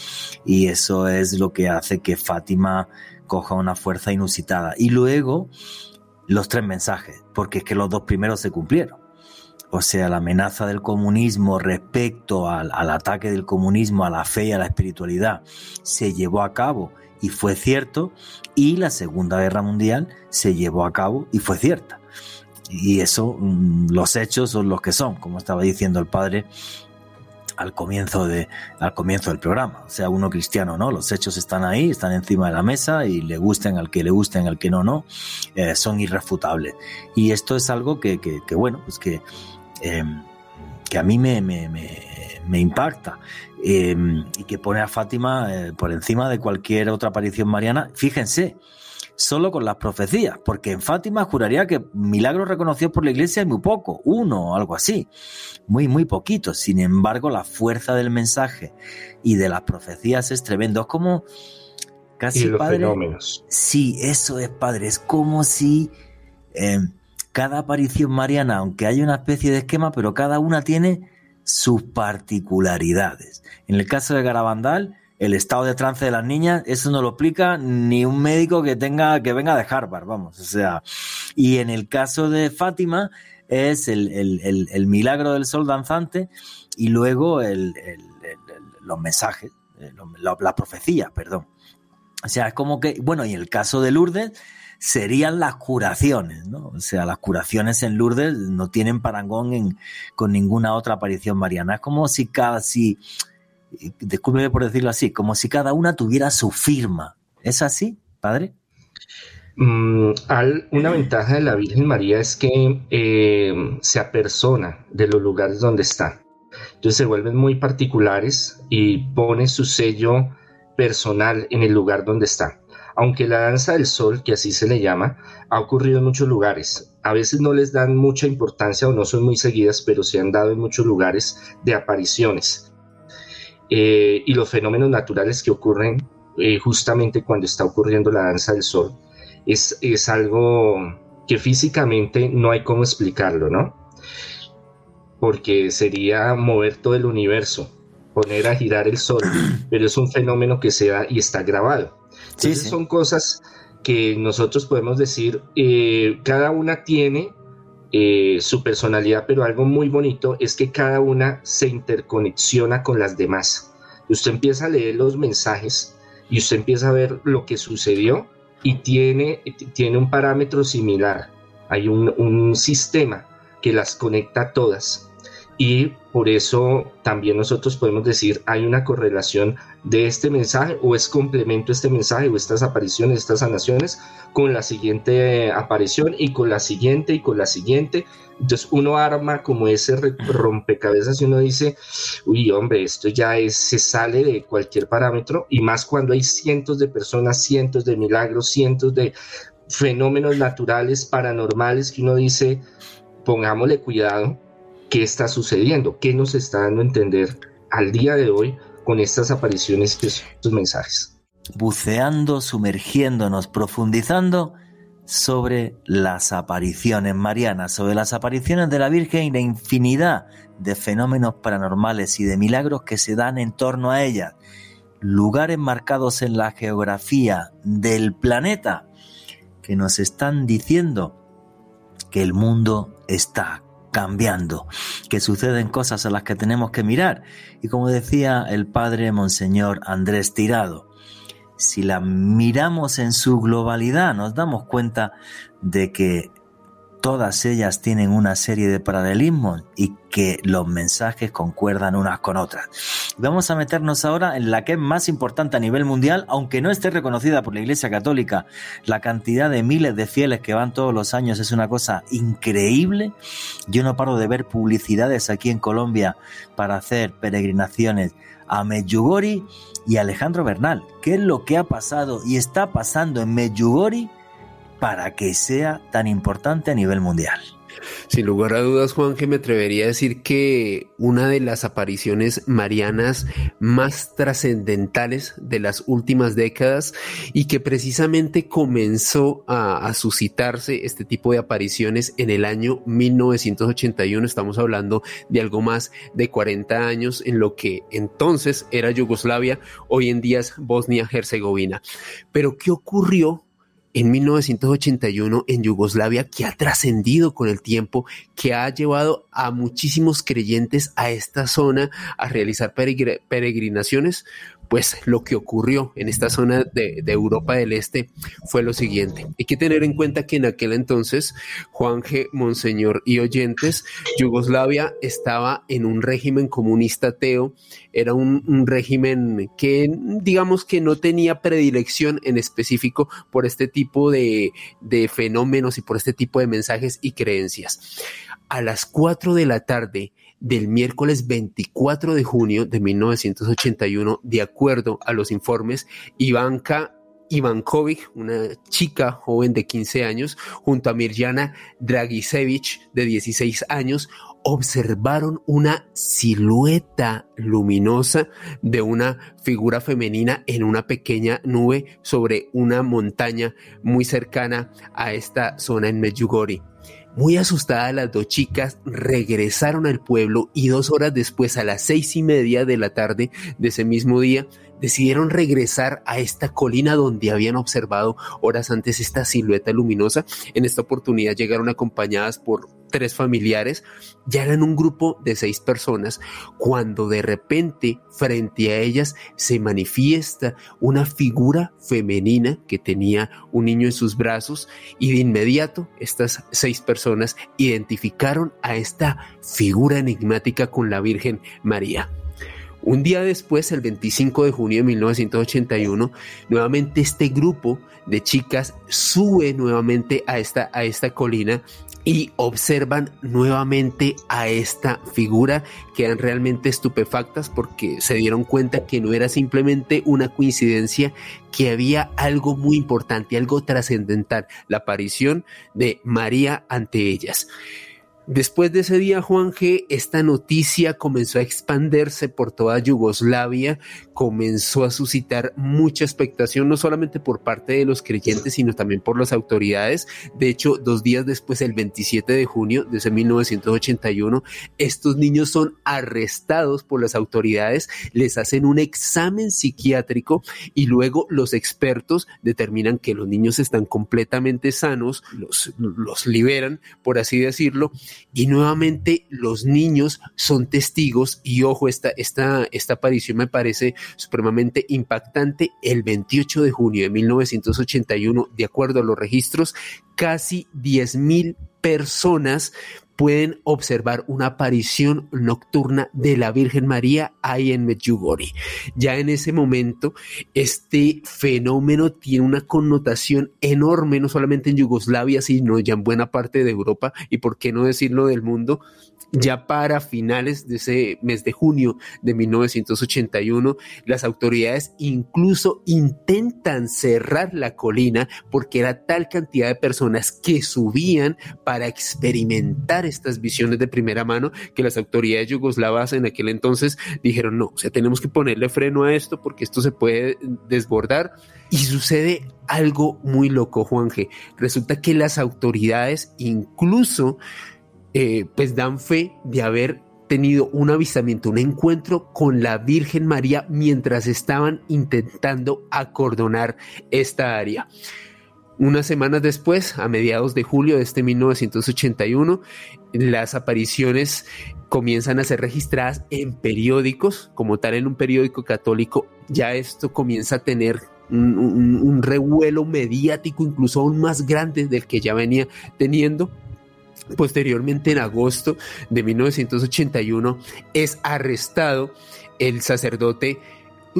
[SPEAKER 1] y eso es lo que hace que Fátima coja una fuerza inusitada. Y luego los tres mensajes, porque es que los dos primeros se cumplieron. O sea, la amenaza del comunismo respecto al, al ataque del comunismo a la fe y a la espiritualidad se llevó a cabo y fue cierto, y la Segunda Guerra Mundial se llevó a cabo y fue cierta. Y eso, mm, los hechos son los que son, como estaba diciendo el padre al comienzo, de, al comienzo del programa. O sea, uno cristiano, ¿no? Los hechos están ahí, están encima de la mesa y le gusten al que le gusten, al que no, no, eh, son irrefutables. Y esto es algo que, que, bueno, pues que, eh, que a mí me, me, me impacta. Em, y que pone a Fátima eh, por encima de cualquier otra aparición mariana. Fíjense, solo con las profecías, porque en Fátima juraría que milagros reconocidos por la iglesia hay muy poco, uno o algo así, muy, muy poquito. Sin embargo, la fuerza del mensaje y de las profecías es tremendo. Es como casi
[SPEAKER 4] y los Fenómenos.
[SPEAKER 1] Sí, eso es padre. Es como si em, cada aparición mariana, aunque haya una especie de esquema, pero cada una tiene sus particularidades. En el caso de Garabandal, el estado de trance de las niñas, eso no lo explica ni un médico que tenga, que venga de Harvard, vamos. O sea, y en el caso de Fátima, es el, milagro del sol danzante y luego los mensajes, eh, la profecía, perdón. O sea, es como que, bueno, y el caso de Lourdes, serían las curaciones, ¿no? O sea, las curaciones en Lourdes no tienen parangón en, con ninguna otra aparición mariana. Es como si cada, si, discúlpeme por decirlo así, como si cada una tuviera su firma. ¿Es así, padre?
[SPEAKER 4] Mm, una ventaja de la Virgen María es que eh, se apersona de los lugares donde está. Entonces se vuelven muy particulares y pone su sello personal en el lugar donde está. Aunque la danza del sol, que así se le llama, ha ocurrido en muchos lugares. A veces no les dan mucha importancia o no son muy seguidas, pero se han dado en muchos lugares de apariciones. Eh, y los fenómenos naturales que ocurren eh, justamente cuando está ocurriendo la danza del sol es, es algo que físicamente no hay cómo explicarlo, ¿no? Porque sería mover todo el universo, poner a girar el sol, pero es un fenómeno que se da y está grabado. Entonces son cosas que nosotros podemos decir, eh, cada una tiene eh, su personalidad, pero algo muy bonito es que cada una se interconexiona con las demás. Usted empieza a leer los mensajes y usted empieza a ver lo que sucedió y tiene, tiene un parámetro similar. Hay un, un sistema que las conecta todas y por eso también nosotros podemos decir hay una correlación de este mensaje o es complemento este mensaje o estas apariciones, estas sanaciones con la siguiente aparición y con la siguiente y con la siguiente. Entonces uno arma como ese rompecabezas y uno dice, uy hombre, esto ya es, se sale de cualquier parámetro y más cuando hay cientos de personas, cientos de milagros, cientos de fenómenos naturales, paranormales que uno dice, pongámosle cuidado qué está sucediendo, qué nos está dando a entender al día de hoy con estas apariciones y estos mensajes.
[SPEAKER 1] Buceando, sumergiéndonos, profundizando sobre las apariciones marianas, sobre las apariciones de la Virgen y la infinidad de fenómenos paranormales y de milagros que se dan en torno a ellas, lugares marcados en la geografía del planeta que nos están diciendo que el mundo está cambiando, que suceden cosas a las que tenemos que mirar. Y como decía el padre Monseñor Andrés Tirado, si la miramos en su globalidad, nos damos cuenta de que todas ellas tienen una serie de paralelismos y que los mensajes concuerdan unas con otras. Vamos a meternos ahora en la que es más importante a nivel mundial, aunque no esté reconocida por la Iglesia Católica. La cantidad de miles de fieles que van todos los años es una cosa increíble. Yo no paro de ver publicidades aquí en Colombia para hacer peregrinaciones a Medjugorje y Alejandro Bernal. ¿Qué es lo que ha pasado y está pasando en Medjugorje para que sea tan importante a nivel mundial.
[SPEAKER 3] Sin lugar a dudas, Juan, que me atrevería a decir que una de las apariciones marianas más trascendentales de las últimas décadas y que precisamente comenzó a, suscitarse este tipo de apariciones en el año 1981. Estamos hablando de algo más de 40 años en lo que entonces era Yugoslavia, hoy en día es Bosnia-Herzegovina. Pero ¿qué ocurrió en 1981 en Yugoslavia que ha trascendido con el tiempo, que ha llevado a muchísimos creyentes a esta zona a realizar peregrinaciones pues lo que ocurrió en esta zona de, Europa del Este fue lo siguiente. Hay que tener en cuenta que en aquel entonces, Juan G. Monseñor y oyentes, Yugoslavia estaba en un régimen comunista ateo, era un, régimen que digamos que no tenía predilección en específico por este tipo de, fenómenos y por este tipo de mensajes y creencias. A las 4 de la tarde, del miércoles 24 de junio de 1981, de acuerdo a los informes, Ivanka Ivankovic, una chica joven de 15 años, junto a Mirjana Dragisevich, de 16 años, observaron una silueta luminosa de una figura femenina en una pequeña nube sobre una montaña muy cercana a esta zona en Medjugorje. Muy asustadas las dos chicas regresaron al pueblo y dos horas después, a las seis y media de la tarde de ese mismo día, decidieron regresar a esta colina donde habían observado horas antes esta silueta luminosa. En esta oportunidad llegaron acompañadas por tres familiares, ya eran un grupo de seis personas, cuando de repente frente a ellas se manifiesta una figura femenina que tenía un niño en sus brazos y de inmediato estas seis personas identificaron a esta figura enigmática con la Virgen María. Un día después, el 25 de junio de 1981, nuevamente este grupo de chicas sube nuevamente a esta, a esta colina y observan nuevamente a esta figura, quedan realmente estupefactas porque se dieron cuenta que no era simplemente una coincidencia, que había algo muy importante, algo trascendental, la aparición de María ante ellas. Después de ese día, Juan G., esta noticia comenzó a expandirse por toda Yugoslavia, comenzó a suscitar mucha expectación, no solamente por parte de los creyentes, sino también por las autoridades. De hecho, dos días después, el 27 de junio de ese 1981, estos niños son arrestados por las autoridades, les hacen un examen psiquiátrico y luego los expertos determinan que los niños están completamente sanos, los liberan, por así decirlo, y nuevamente los niños son testigos y ojo, esta, esta, esta aparición me parece supremamente impactante. El 28 de junio de 1981, de acuerdo a los registros, casi 10.000 personas pueden observar una aparición nocturna de la Virgen María ahí en Medjugorje. Ya en ese momento, este fenómeno tiene una connotación enorme, no solamente en Yugoslavia, sino ya en buena parte de Europa y, por qué no decirlo, del mundo, ya para finales de ese mes de junio de 1981, las autoridades incluso intentan cerrar la colina porque era tal cantidad de personas que subían para experimentar estas visiones de primera mano que las autoridades yugoslavas en aquel entonces dijeron, no, o sea, tenemos que ponerle freno a esto porque esto se puede desbordar. Y sucede algo muy loco, Juanje. Resulta que las autoridades incluso eh, pues dan fe de haber tenido un avistamiento, un encuentro con la Virgen María mientras estaban intentando acordonar esta área. Unas semanas después, a mediados de julio de este 1981, las apariciones comienzan a ser registradas en periódicos, como tal en un periódico católico, ya esto comienza a tener un, un revuelo mediático incluso aún más grande del que ya venía teniendo Posteriormente, en agosto de 1981, es arrestado el sacerdote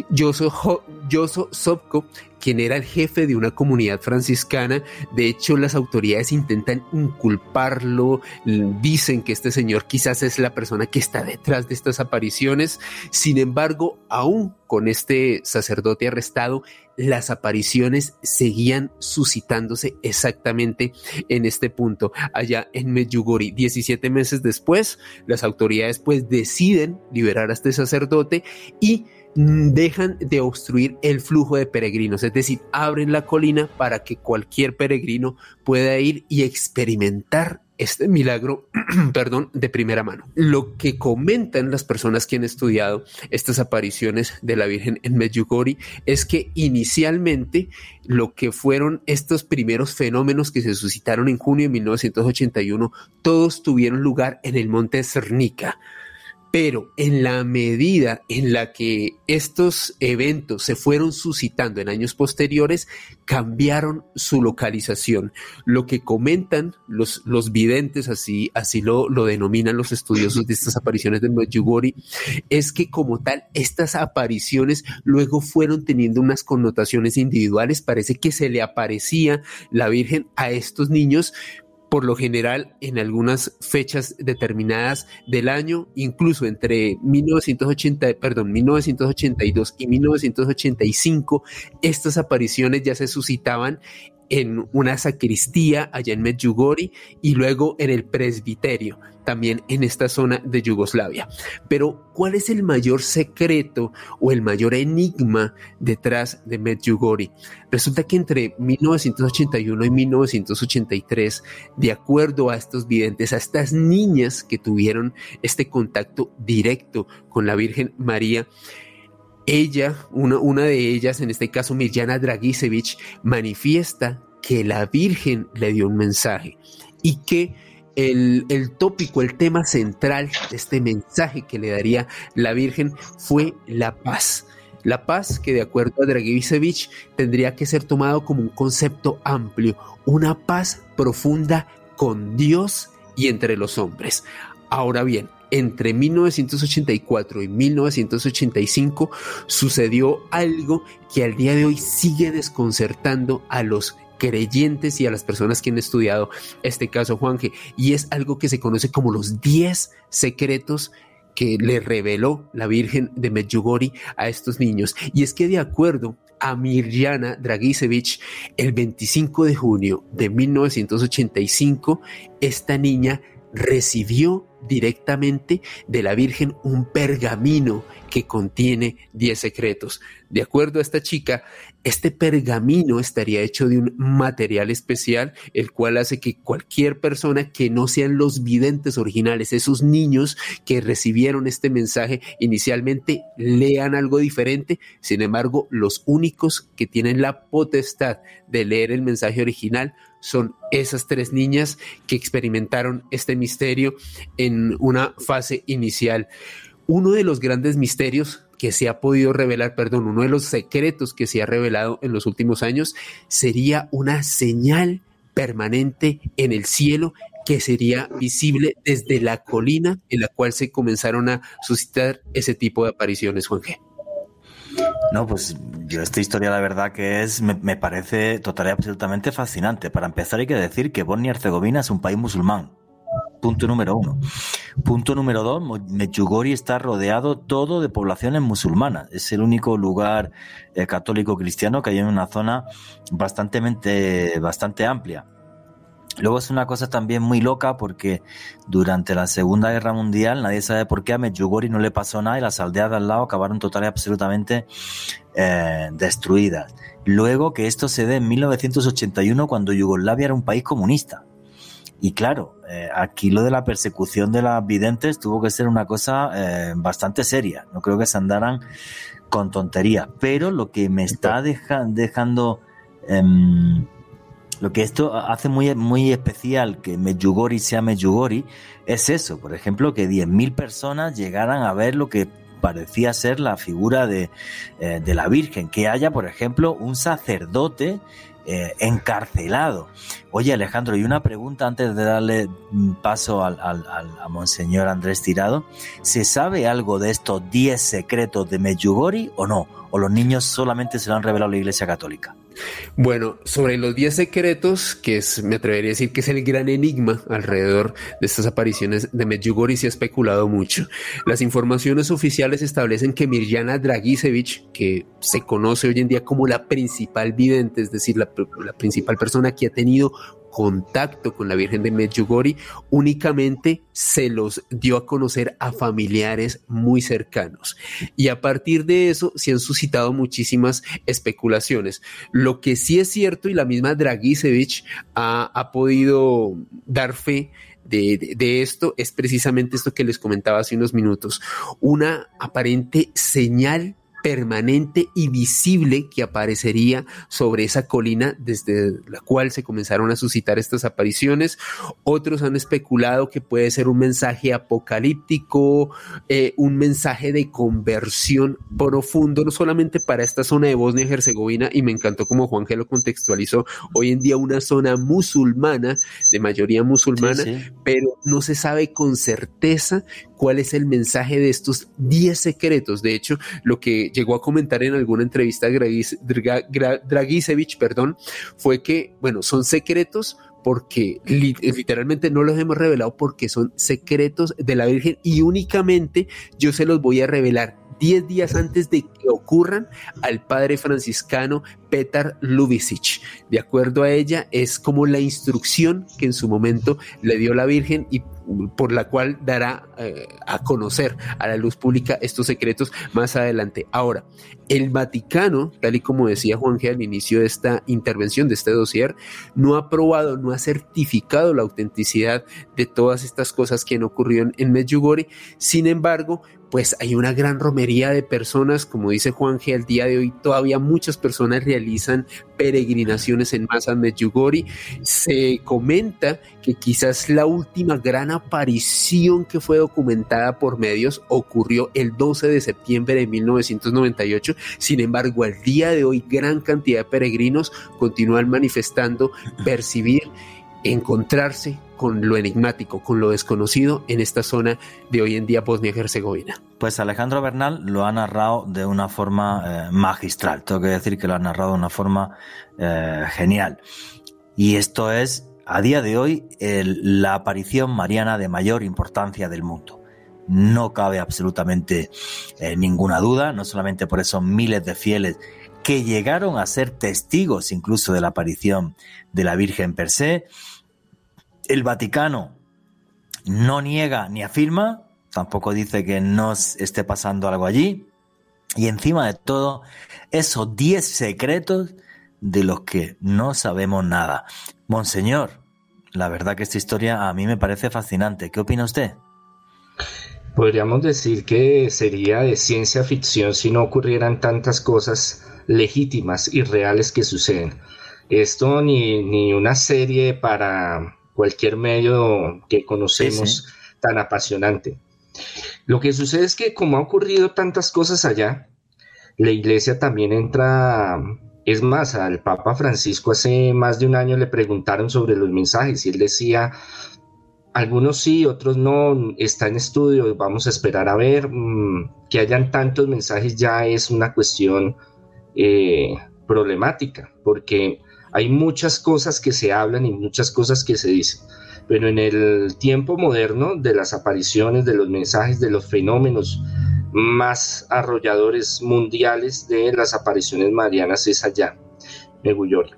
[SPEAKER 3] Yoso, Yoso Sopko, quien era el jefe de una comunidad franciscana. De hecho, las autoridades intentan inculparlo, dicen que este señor quizás es la persona que está detrás de estas apariciones. Sin embargo, aún con este sacerdote arrestado, las apariciones seguían suscitándose exactamente en este punto, allá en Medjugorje. 17 meses después, las autoridades pues deciden liberar a este sacerdote y dejan de obstruir el flujo de peregrinos, es decir, abren la colina para que cualquier peregrino pueda ir y experimentar este milagro, perdón, de primera mano. Lo que comentan las personas que han estudiado estas apariciones de la Virgen en Medjugorje es que inicialmente lo que fueron estos primeros fenómenos que se suscitaron en junio de 1981, todos tuvieron lugar en el monte Cernica pero en la medida en la que estos eventos se fueron suscitando en años posteriores, cambiaron su localización. Lo que comentan los, los videntes, así, así lo, lo denominan los estudiosos de estas apariciones de Medjugorje, es que como tal, estas apariciones luego fueron teniendo unas connotaciones individuales. Parece que se le aparecía la Virgen a estos niños por lo general en algunas fechas determinadas del año, incluso entre 1980, perdón, 1982 y 1985, estas apariciones ya se suscitaban en una sacristía allá en Medjugorje y luego en el presbiterio, también en esta zona de Yugoslavia. Pero, ¿cuál es el mayor secreto o el mayor enigma detrás de Medjugorje? Resulta que entre 1981 y 1983, de acuerdo a estos videntes, a estas niñas que tuvieron este contacto directo con la Virgen María, ella, una, una de ellas, en este caso Mirjana Dragisevich, manifiesta que la Virgen le dio un mensaje y que el, el, tópico, el tema central de este mensaje que le daría la Virgen fue la paz. La paz que de acuerdo a Dragisevich tendría que ser tomado como un concepto amplio, una paz profunda con Dios y entre los hombres. Ahora bien, entre 1984 y 1985 sucedió algo que al día de hoy sigue desconcertando a los creyentes y a las personas que han estudiado este caso, Juanje, y es algo que se conoce como los 10 secretos que le reveló la Virgen de Medjugorje a estos niños. Y es que de acuerdo a Mirjana Dragisevich, el 25 de junio de 1985, esta niña recibió directamente de la Virgen un pergamino que contiene 10 secretos. De acuerdo a esta chica, este pergamino estaría hecho de un material especial, el cual hace que cualquier persona que no sean los videntes originales, esos niños que recibieron este mensaje inicialmente, lean algo diferente. Sin embargo, los únicos que tienen la potestad de leer el mensaje original son esas tres niñas que experimentaron este misterio en una fase inicial. Uno de los grandes misterios que se ha podido revelar, perdón, uno de los secretos que se ha revelado en los últimos años sería una señal permanente en el cielo que sería visible desde la colina en la cual se comenzaron a suscitar ese tipo de apariciones, Juan G.
[SPEAKER 1] No, pues yo esta historia la verdad que es, me, parece total y absolutamente fascinante. Para empezar hay que decir que Bosnia y Herzegovina es un país musulmán. Punto número uno. Punto número dos, Medjugorje está rodeado todo de poblaciones musulmanas. Es el único lugar eh, católico cristiano que hay en una zona bastante, bastante amplia. Luego es una cosa también muy loca porque durante la Segunda Guerra Mundial nadie sabe por qué a Medjugorje no le pasó nada y las aldeas de al lado acabaron total y absolutamente eh, destruidas. Luego que esto se dé en 1981 cuando Yugoslavia era un país comunista. Y claro, eh, aquí lo de la persecución de las videntes tuvo que ser una cosa eh, bastante seria. No creo que se andaran con tonterías. Pero lo que me está dejando... Em, lo que esto hace muy, muy especial que Medjugorje sea Medjugorje es eso, por ejemplo, que 10.000 personas llegaran a ver lo que parecía ser la figura de, eh, de la Virgen, que haya, por ejemplo, un sacerdote eh, encarcelado. Oye, Alejandro, y una pregunta antes de darle paso al, al, a Monseñor Andrés Tirado. ¿Se sabe algo de estos 10 secretos de Medjugorje o no? ¿O los niños solamente se lo han revelado a la Iglesia Católica?
[SPEAKER 3] Bueno, sobre los 10 secretos, que es, me atrevería a decir que es el gran enigma alrededor de estas apariciones de Medjugorje, se ha especulado mucho. Las informaciones oficiales establecen que Mirjana Dragisevich, que se conoce hoy en día como la principal vidente, es decir, la, la principal persona que ha tenido contacto con la Virgen de Medjugorje, únicamente se los dio a conocer a familiares muy cercanos. Y a partir de eso se han suscitado muchísimas especulaciones. Lo que sí es cierto, y la misma Dragisevich ha, ha podido dar fe de, de, esto es precisamente esto que les comentaba hace unos minutos, una aparente señal permanente y visible que aparecería sobre esa colina desde la cual se comenzaron a suscitar estas apariciones. Otros han especulado que puede ser un mensaje apocalíptico, eh, un mensaje de conversión profundo, no solamente para esta zona de Bosnia y Herzegovina, y me encantó como Juan Gelo contextualizó, hoy en día una zona musulmana, de mayoría musulmana, pero no se sabe con certeza cuál es el mensaje de estos 10 secretos. De hecho, lo que llegó a comentar en alguna entrevista Dragisevich, perdón, fue que, bueno, son secretos porque literalmente no los hemos revelado porque son secretos de la Virgen y únicamente yo se los voy a revelar 10 días antes de que ocurran al padre franciscano Petar Lubisic. De acuerdo a ella, es como la instrucción que en su momento le dio la Virgen y por la cual dará eh, a conocer a la luz pública estos secretos más adelante. Ahora, el Vaticano, tal y como decía Juan G al inicio de esta intervención, de este dossier, no ha probado, no ha certificado la autenticidad de todas estas cosas que han ocurrido en Medjugorje. Sin embargo, pues hay una gran romería de personas, como dice Juan G, al día de hoy todavía muchas personas realizan peregrinaciones en masa en Medjugorje. Se comenta que quizás la última gran aparición que fue documentada por medios ocurrió el 12 de septiembre de 1998. Sin embargo, al día de hoy gran cantidad de peregrinos continúan manifestando percibir encontrarse con lo enigmático, con lo desconocido en esta zona de hoy en día Bosnia-Herzegovina.
[SPEAKER 1] Pues Alejandro Bernal lo ha narrado de una forma eh, magistral, tengo que decir que lo ha narrado de una forma eh, genial. Y esto es, a día de hoy, la aparición mariana de mayor importancia del mundo. No cabe absolutamente eh, ninguna duda, no solamente por esos miles de fieles que llegaron a ser testigos incluso de la aparición de la Virgen per se, el Vaticano no niega ni afirma, tampoco dice que no esté pasando algo allí. Y encima de todo, esos 10 secretos de los que no sabemos nada. Monseñor, la verdad que esta historia a mí me parece fascinante. ¿Qué opina usted?
[SPEAKER 4] Podríamos decir que sería de ciencia ficción si no ocurrieran tantas cosas legítimas y reales que suceden. Esto ni, ni una serie para cualquier medio que conocemos tan apasionante. Lo que sucede es que como ha ocurrido tantas cosas allá, la iglesia también entra, es más, al Papa Francisco hace más de un año le preguntaron sobre los mensajes y él decía, algunos sí, otros no, está en estudio, vamos a esperar a ver, mm, que hayan tantos mensajes ya es una cuestión eh, problemática, porque hay muchas cosas que se hablan y muchas cosas que se dicen, pero en el tiempo moderno de las apariciones, de los mensajes, de los fenómenos más arrolladores mundiales de las apariciones marianas es allá, Megullori.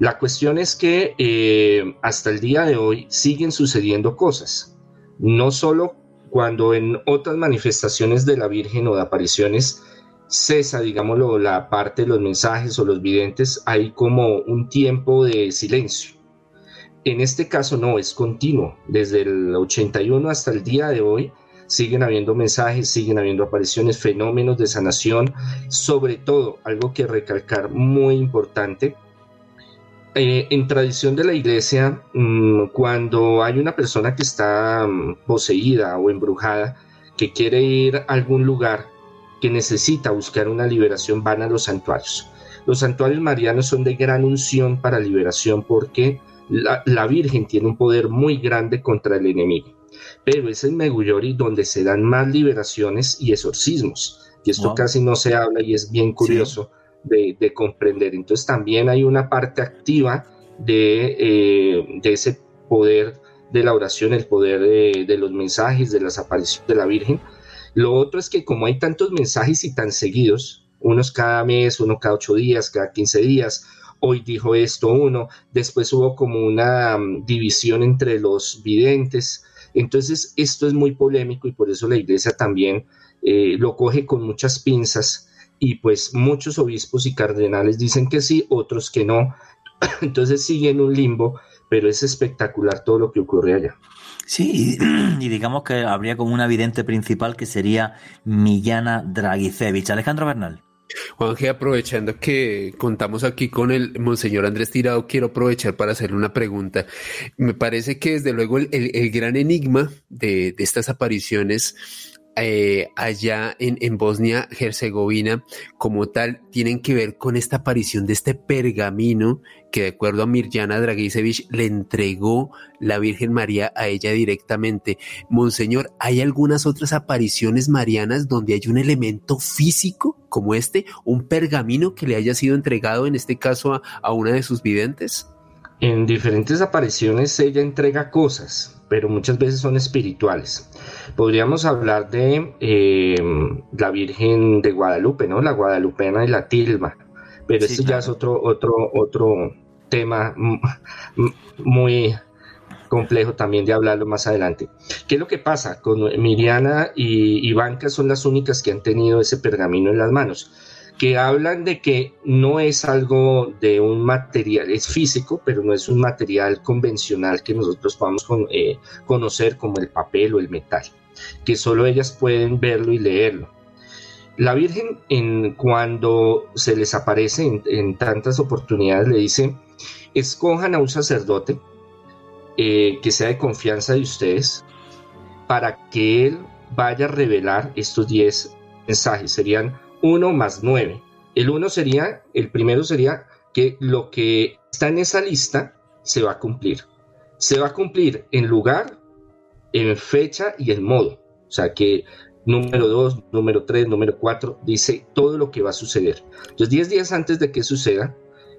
[SPEAKER 4] La cuestión es que eh, hasta el día de hoy siguen sucediendo cosas, no solo cuando en otras manifestaciones de la Virgen o de apariciones cesa, digámoslo, la parte de los mensajes o los videntes, hay como un tiempo de silencio. En este caso no, es continuo. Desde el 81 hasta el día de hoy siguen habiendo mensajes, siguen habiendo apariciones, fenómenos de sanación, sobre todo algo que recalcar muy importante. Eh, en tradición de la iglesia, mm, cuando hay una persona que está mm, poseída o embrujada, que quiere ir a algún lugar que necesita buscar una liberación van a los santuarios. Los santuarios marianos son de gran unción para liberación porque la, Virgen tiene un poder muy grande contra el enemigo. Pero es en Megullori donde se dan más liberaciones y exorcismos. Y esto casi no se habla y es bien curioso de, comprender. Entonces también hay una parte activa de, eh, de ese poder de la oración, el poder de, de, los mensajes, de las apariciones de la Virgen, lo otro es que como hay tantos mensajes y tan seguidos, unos cada mes, uno cada ocho días, cada quince días, hoy dijo esto uno, después hubo como una mm, división entre los videntes, entonces esto es muy polémico y por eso la iglesia también eh, lo coge con muchas pinzas y pues muchos obispos y cardenales dicen que sí, otros que no, entonces sigue en un limbo, pero es espectacular todo lo que ocurre allá.
[SPEAKER 1] Sí, y, digamos que habría como una vidente principal que sería Millana Dragicevich. Alejandro Bernal.
[SPEAKER 3] Juanje, aprovechando que contamos aquí con el Monseñor Andrés Tirado, quiero aprovechar para hacerle una pregunta. Me parece que desde luego el, gran enigma de, de estas apariciones eh, allá en, Bosnia-Herzegovina como tal tienen que ver con esta aparición de este pergamino que de acuerdo a Mirjana Dragisevich le entregó la Virgen María a ella directamente. Monseñor, ¿hay algunas otras apariciones marianas donde hay un elemento físico como este, un pergamino que le haya sido entregado en este caso a, a una de sus videntes?
[SPEAKER 4] En diferentes apariciones ella entrega cosas, pero muchas veces son espirituales. Podríamos hablar de eh, la Virgen de Guadalupe, ¿no? La Guadalupena y la Tilma, pero esto ya es otro, otro, otro tema muy complejo también de hablarlo más adelante. ¿Qué es lo que pasa? Con Miriana y Ivanka son las únicas que han tenido ese pergamino en las manos que hablan de que no es algo de un material, es físico, pero no es un material convencional que nosotros podamos eh, conocer como el papel o el metal, que solo ellas pueden verlo y leerlo. La Virgen, en, cuando se les aparece en, en tantas oportunidades, le dice, escojan a un sacerdote eh, que sea de confianza de ustedes para que él vaya a revelar estos 10 mensajes. Serían 1 más 9. El 1 sería, el primero sería que lo que está en esa lista se va a cumplir. se va a cumplir en lugar, en fecha y en modo. O sea que número 2, número 3, número 4, dice todo lo que va a suceder. Entonces, 10 días antes de que suceda,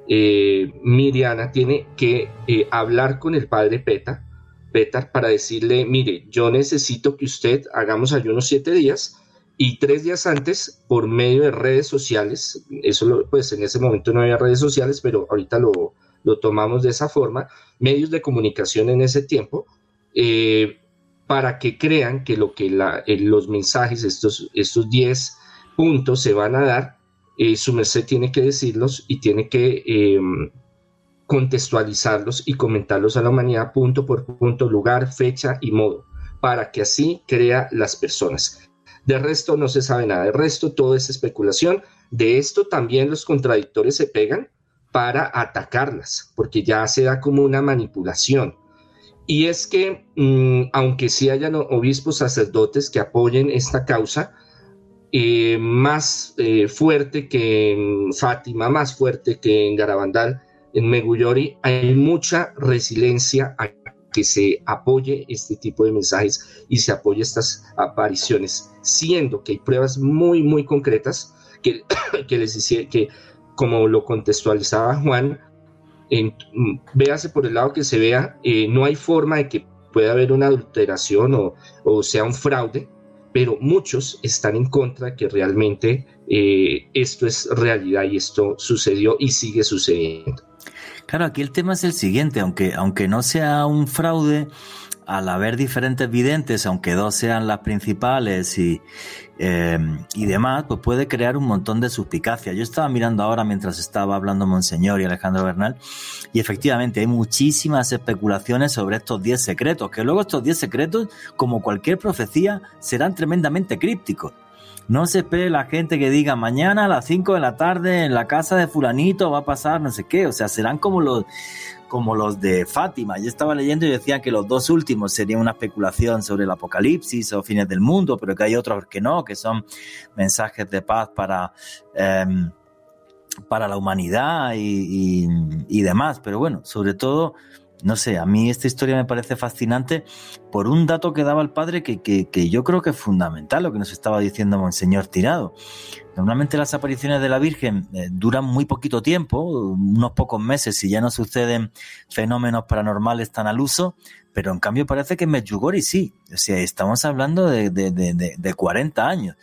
[SPEAKER 4] eh, Miriana tiene que eh, hablar con el padre Peta, Petar para decirle, mire, yo necesito que usted hagamos ayunos 7 días y tres días antes, por medio de redes sociales, eso pues en ese momento no había redes sociales, pero ahorita lo, lo tomamos de esa forma, medios de comunicación en ese tiempo, eh, para que crean que lo que eh, los mensajes, estos, estos 10 puntos se van a dar, eh, su merced tiene que decirlos y tiene que contextualizarlos y comentarlos a la humanidad punto por punto, lugar, fecha y modo, para que así crea las personas. De resto no se sabe nada, de resto todo es especulación. De esto también los contradictores se pegan para atacarlas, porque ya se da como una manipulación. Y es que, mm, aunque sí hayan obispos sacerdotes que apoyen esta causa, eh, más eh, fuerte que en Fátima, más fuerte que en Garabandal, en Meguyori, hay mucha resiliencia que se apoye este tipo de mensajes y se apoye estas apariciones, siendo que hay pruebas muy, muy concretas que, que les decía que como lo contextualizaba Juan, en, véase por el lado que se vea, eh, no hay forma de que pueda haber una adulteración o, o, sea un fraude, pero muchos están en contra que realmente eh, esto es realidad y esto sucedió y sigue sucediendo.
[SPEAKER 1] Claro, aquí el tema es el siguiente, aunque, aunque no sea un fraude, al haber diferentes videntes, aunque dos sean las principales y, eh, y demás, pues puede crear un montón de suspicacia. Yo estaba mirando ahora mientras estaba hablando Monseñor y Alejandro Bernal, y efectivamente hay muchísimas especulaciones sobre estos 10 secretos, que luego estos 10 secretos, como cualquier profecía, serán tremendamente crípticos. No se espere la gente que diga mañana a las 5 de la tarde en la casa de fulanito va a pasar no sé qué. O sea, serán como los, como los de Fátima. Yo estaba leyendo y decían que los dos últimos serían una especulación sobre el apocalipsis o fines del mundo, pero que hay otros que no, que son mensajes de paz para, em, para la humanidad y, y demás. Pero bueno, sobre todo no sé, a mí esta historia me parece fascinante por un dato que daba el padre que, que, yo creo que es fundamental, lo que nos estaba diciendo Monseñor Tirado. Normalmente las apariciones de la Virgen eh, duran muy poquito tiempo, unos pocos meses, y ya no suceden fenómenos paranormales tan al uso, pero en cambio parece que en Medjugorje sí, o sea, estamos hablando de, de, de, de 40 años.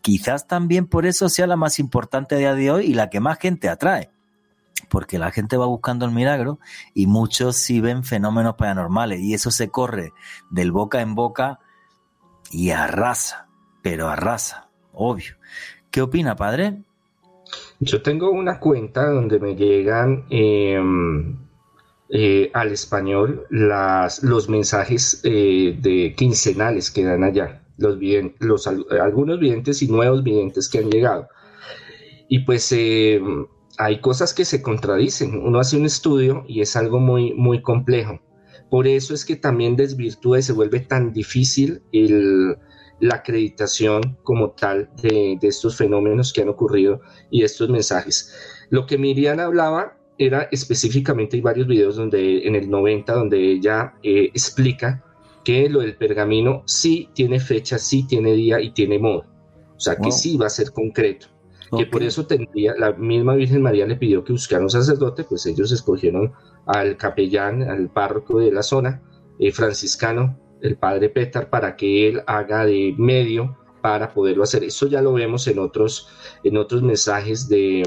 [SPEAKER 1] Quizás también por eso sea la más importante a día de hoy y la que más gente atrae porque la gente va buscando el milagro y muchos sí ven fenómenos paranormales y eso se corre del boca en boca y arrasa, pero arrasa, obvio. ¿Qué opina, padre?
[SPEAKER 4] Yo tengo una cuenta donde me llegan em, eh, al español los mensajes eh, de quincenales que dan allá, los, los algunos videntes y nuevos videntes que han llegado. Y pues em, hay cosas que se contradicen. Uno hace un estudio y es algo muy, muy complejo. Por eso es que también desvirtúa y se vuelve tan difícil la acreditación como tal de, estos fenómenos que han ocurrido y estos mensajes. Lo que Miriam hablaba era específicamente, hay varios videos donde en el 90 donde ella eh, explica que lo del pergamino sí tiene fecha, sí tiene día y tiene modo. O sea, que sí va a ser concreto que por eso tendría, la misma Virgen María le pidió que buscara un sacerdote, pues ellos escogieron al capellán, al párroco de la zona, eh, franciscano, el padre Pétar, para que él haga de medio para poderlo hacer. Eso ya lo vemos en otros, en otros mensajes de,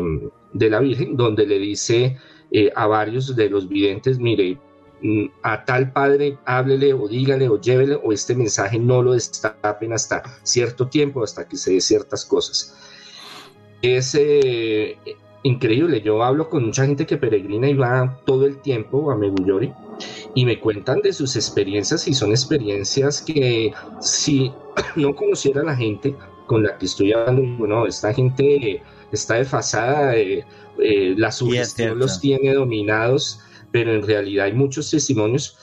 [SPEAKER 4] de la Virgen, donde le dice eh, a varios de los videntes, mire, mm, a tal padre háblele o dígale o llévele o este mensaje no lo destapen hasta cierto tiempo, hasta que se dé ciertas cosas es eh, increíble. Yo hablo con mucha gente que peregrina y va todo el tiempo a Meguyori y me cuentan de sus experiencias y son experiencias que si no conociera la gente con la que estoy hablando, bueno, esta gente está desfasada, eh, eh, la sugestión los tiene dominados, pero en realidad hay muchos testimonios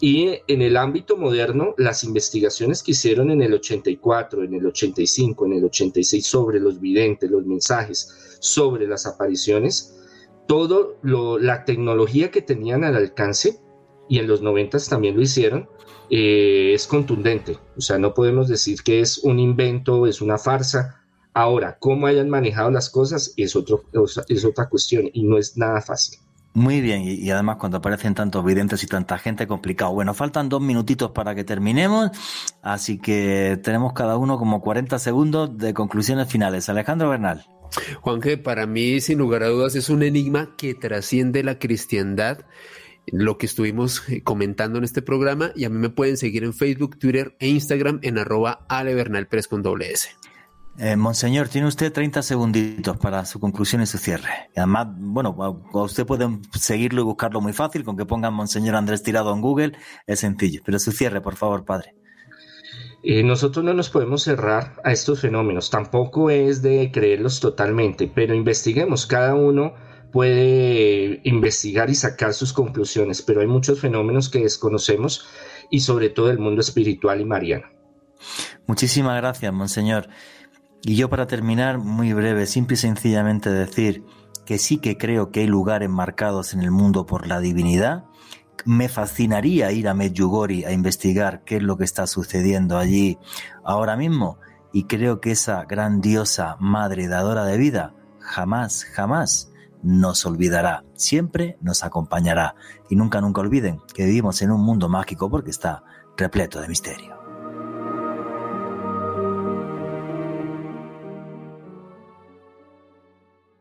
[SPEAKER 4] y en el ámbito moderno, las investigaciones que hicieron en el 84, en el 85, en el 86 sobre los videntes, los mensajes, sobre las apariciones, todo la tecnología que tenían al alcance y en los noventas también lo hicieron, eh, es contundente. O sea, no podemos decir que es un invento, es una farsa. Ahora, cómo hayan manejado las cosas es, otro, es otra cuestión y no es nada fácil.
[SPEAKER 1] Muy bien, y, además cuando aparecen tantos videntes y tanta gente, complicado. Bueno, faltan dos minutitos para que terminemos, así que tenemos cada uno como 40 segundos de conclusiones finales. Alejandro Bernal.
[SPEAKER 3] Juanje, para mí, sin lugar a dudas, es un enigma que trasciende la cristiandad lo que estuvimos eh, comentando en este programa y a mí me pueden seguir en Facebook, Twitter e Instagram en arroba alebernalpres con doble S.
[SPEAKER 1] Eh, monseñor, tiene usted 30 segunditos para su conclusión y su cierre. además, bueno, usted puede seguirlo y buscarlo muy fácil, con que pongan Monseñor Andrés Tirado en Google, es sencillo. Pero su cierre, por favor, padre.
[SPEAKER 4] Eh, nosotros no nos podemos cerrar a estos fenómenos, tampoco es de creerlos totalmente, pero investiguemos cada uno puede investigar y sacar sus conclusiones, pero hay muchos fenómenos que desconocemos y sobre todo el mundo espiritual y mariano.
[SPEAKER 1] Muchísimas gracias, monseñor. Y yo para terminar, muy breve, simple y sencillamente decir que sí que creo que hay lugares marcados en el mundo por la divinidad. Me fascinaría ir a Medjugorje a investigar qué es lo que está sucediendo allí ahora mismo. Y creo que esa grandiosa madre dadora de vida jamás, jamás nos olvidará, siempre nos acompañará. Y nunca, nunca olviden que vivimos en un mundo mágico porque está repleto de misterio.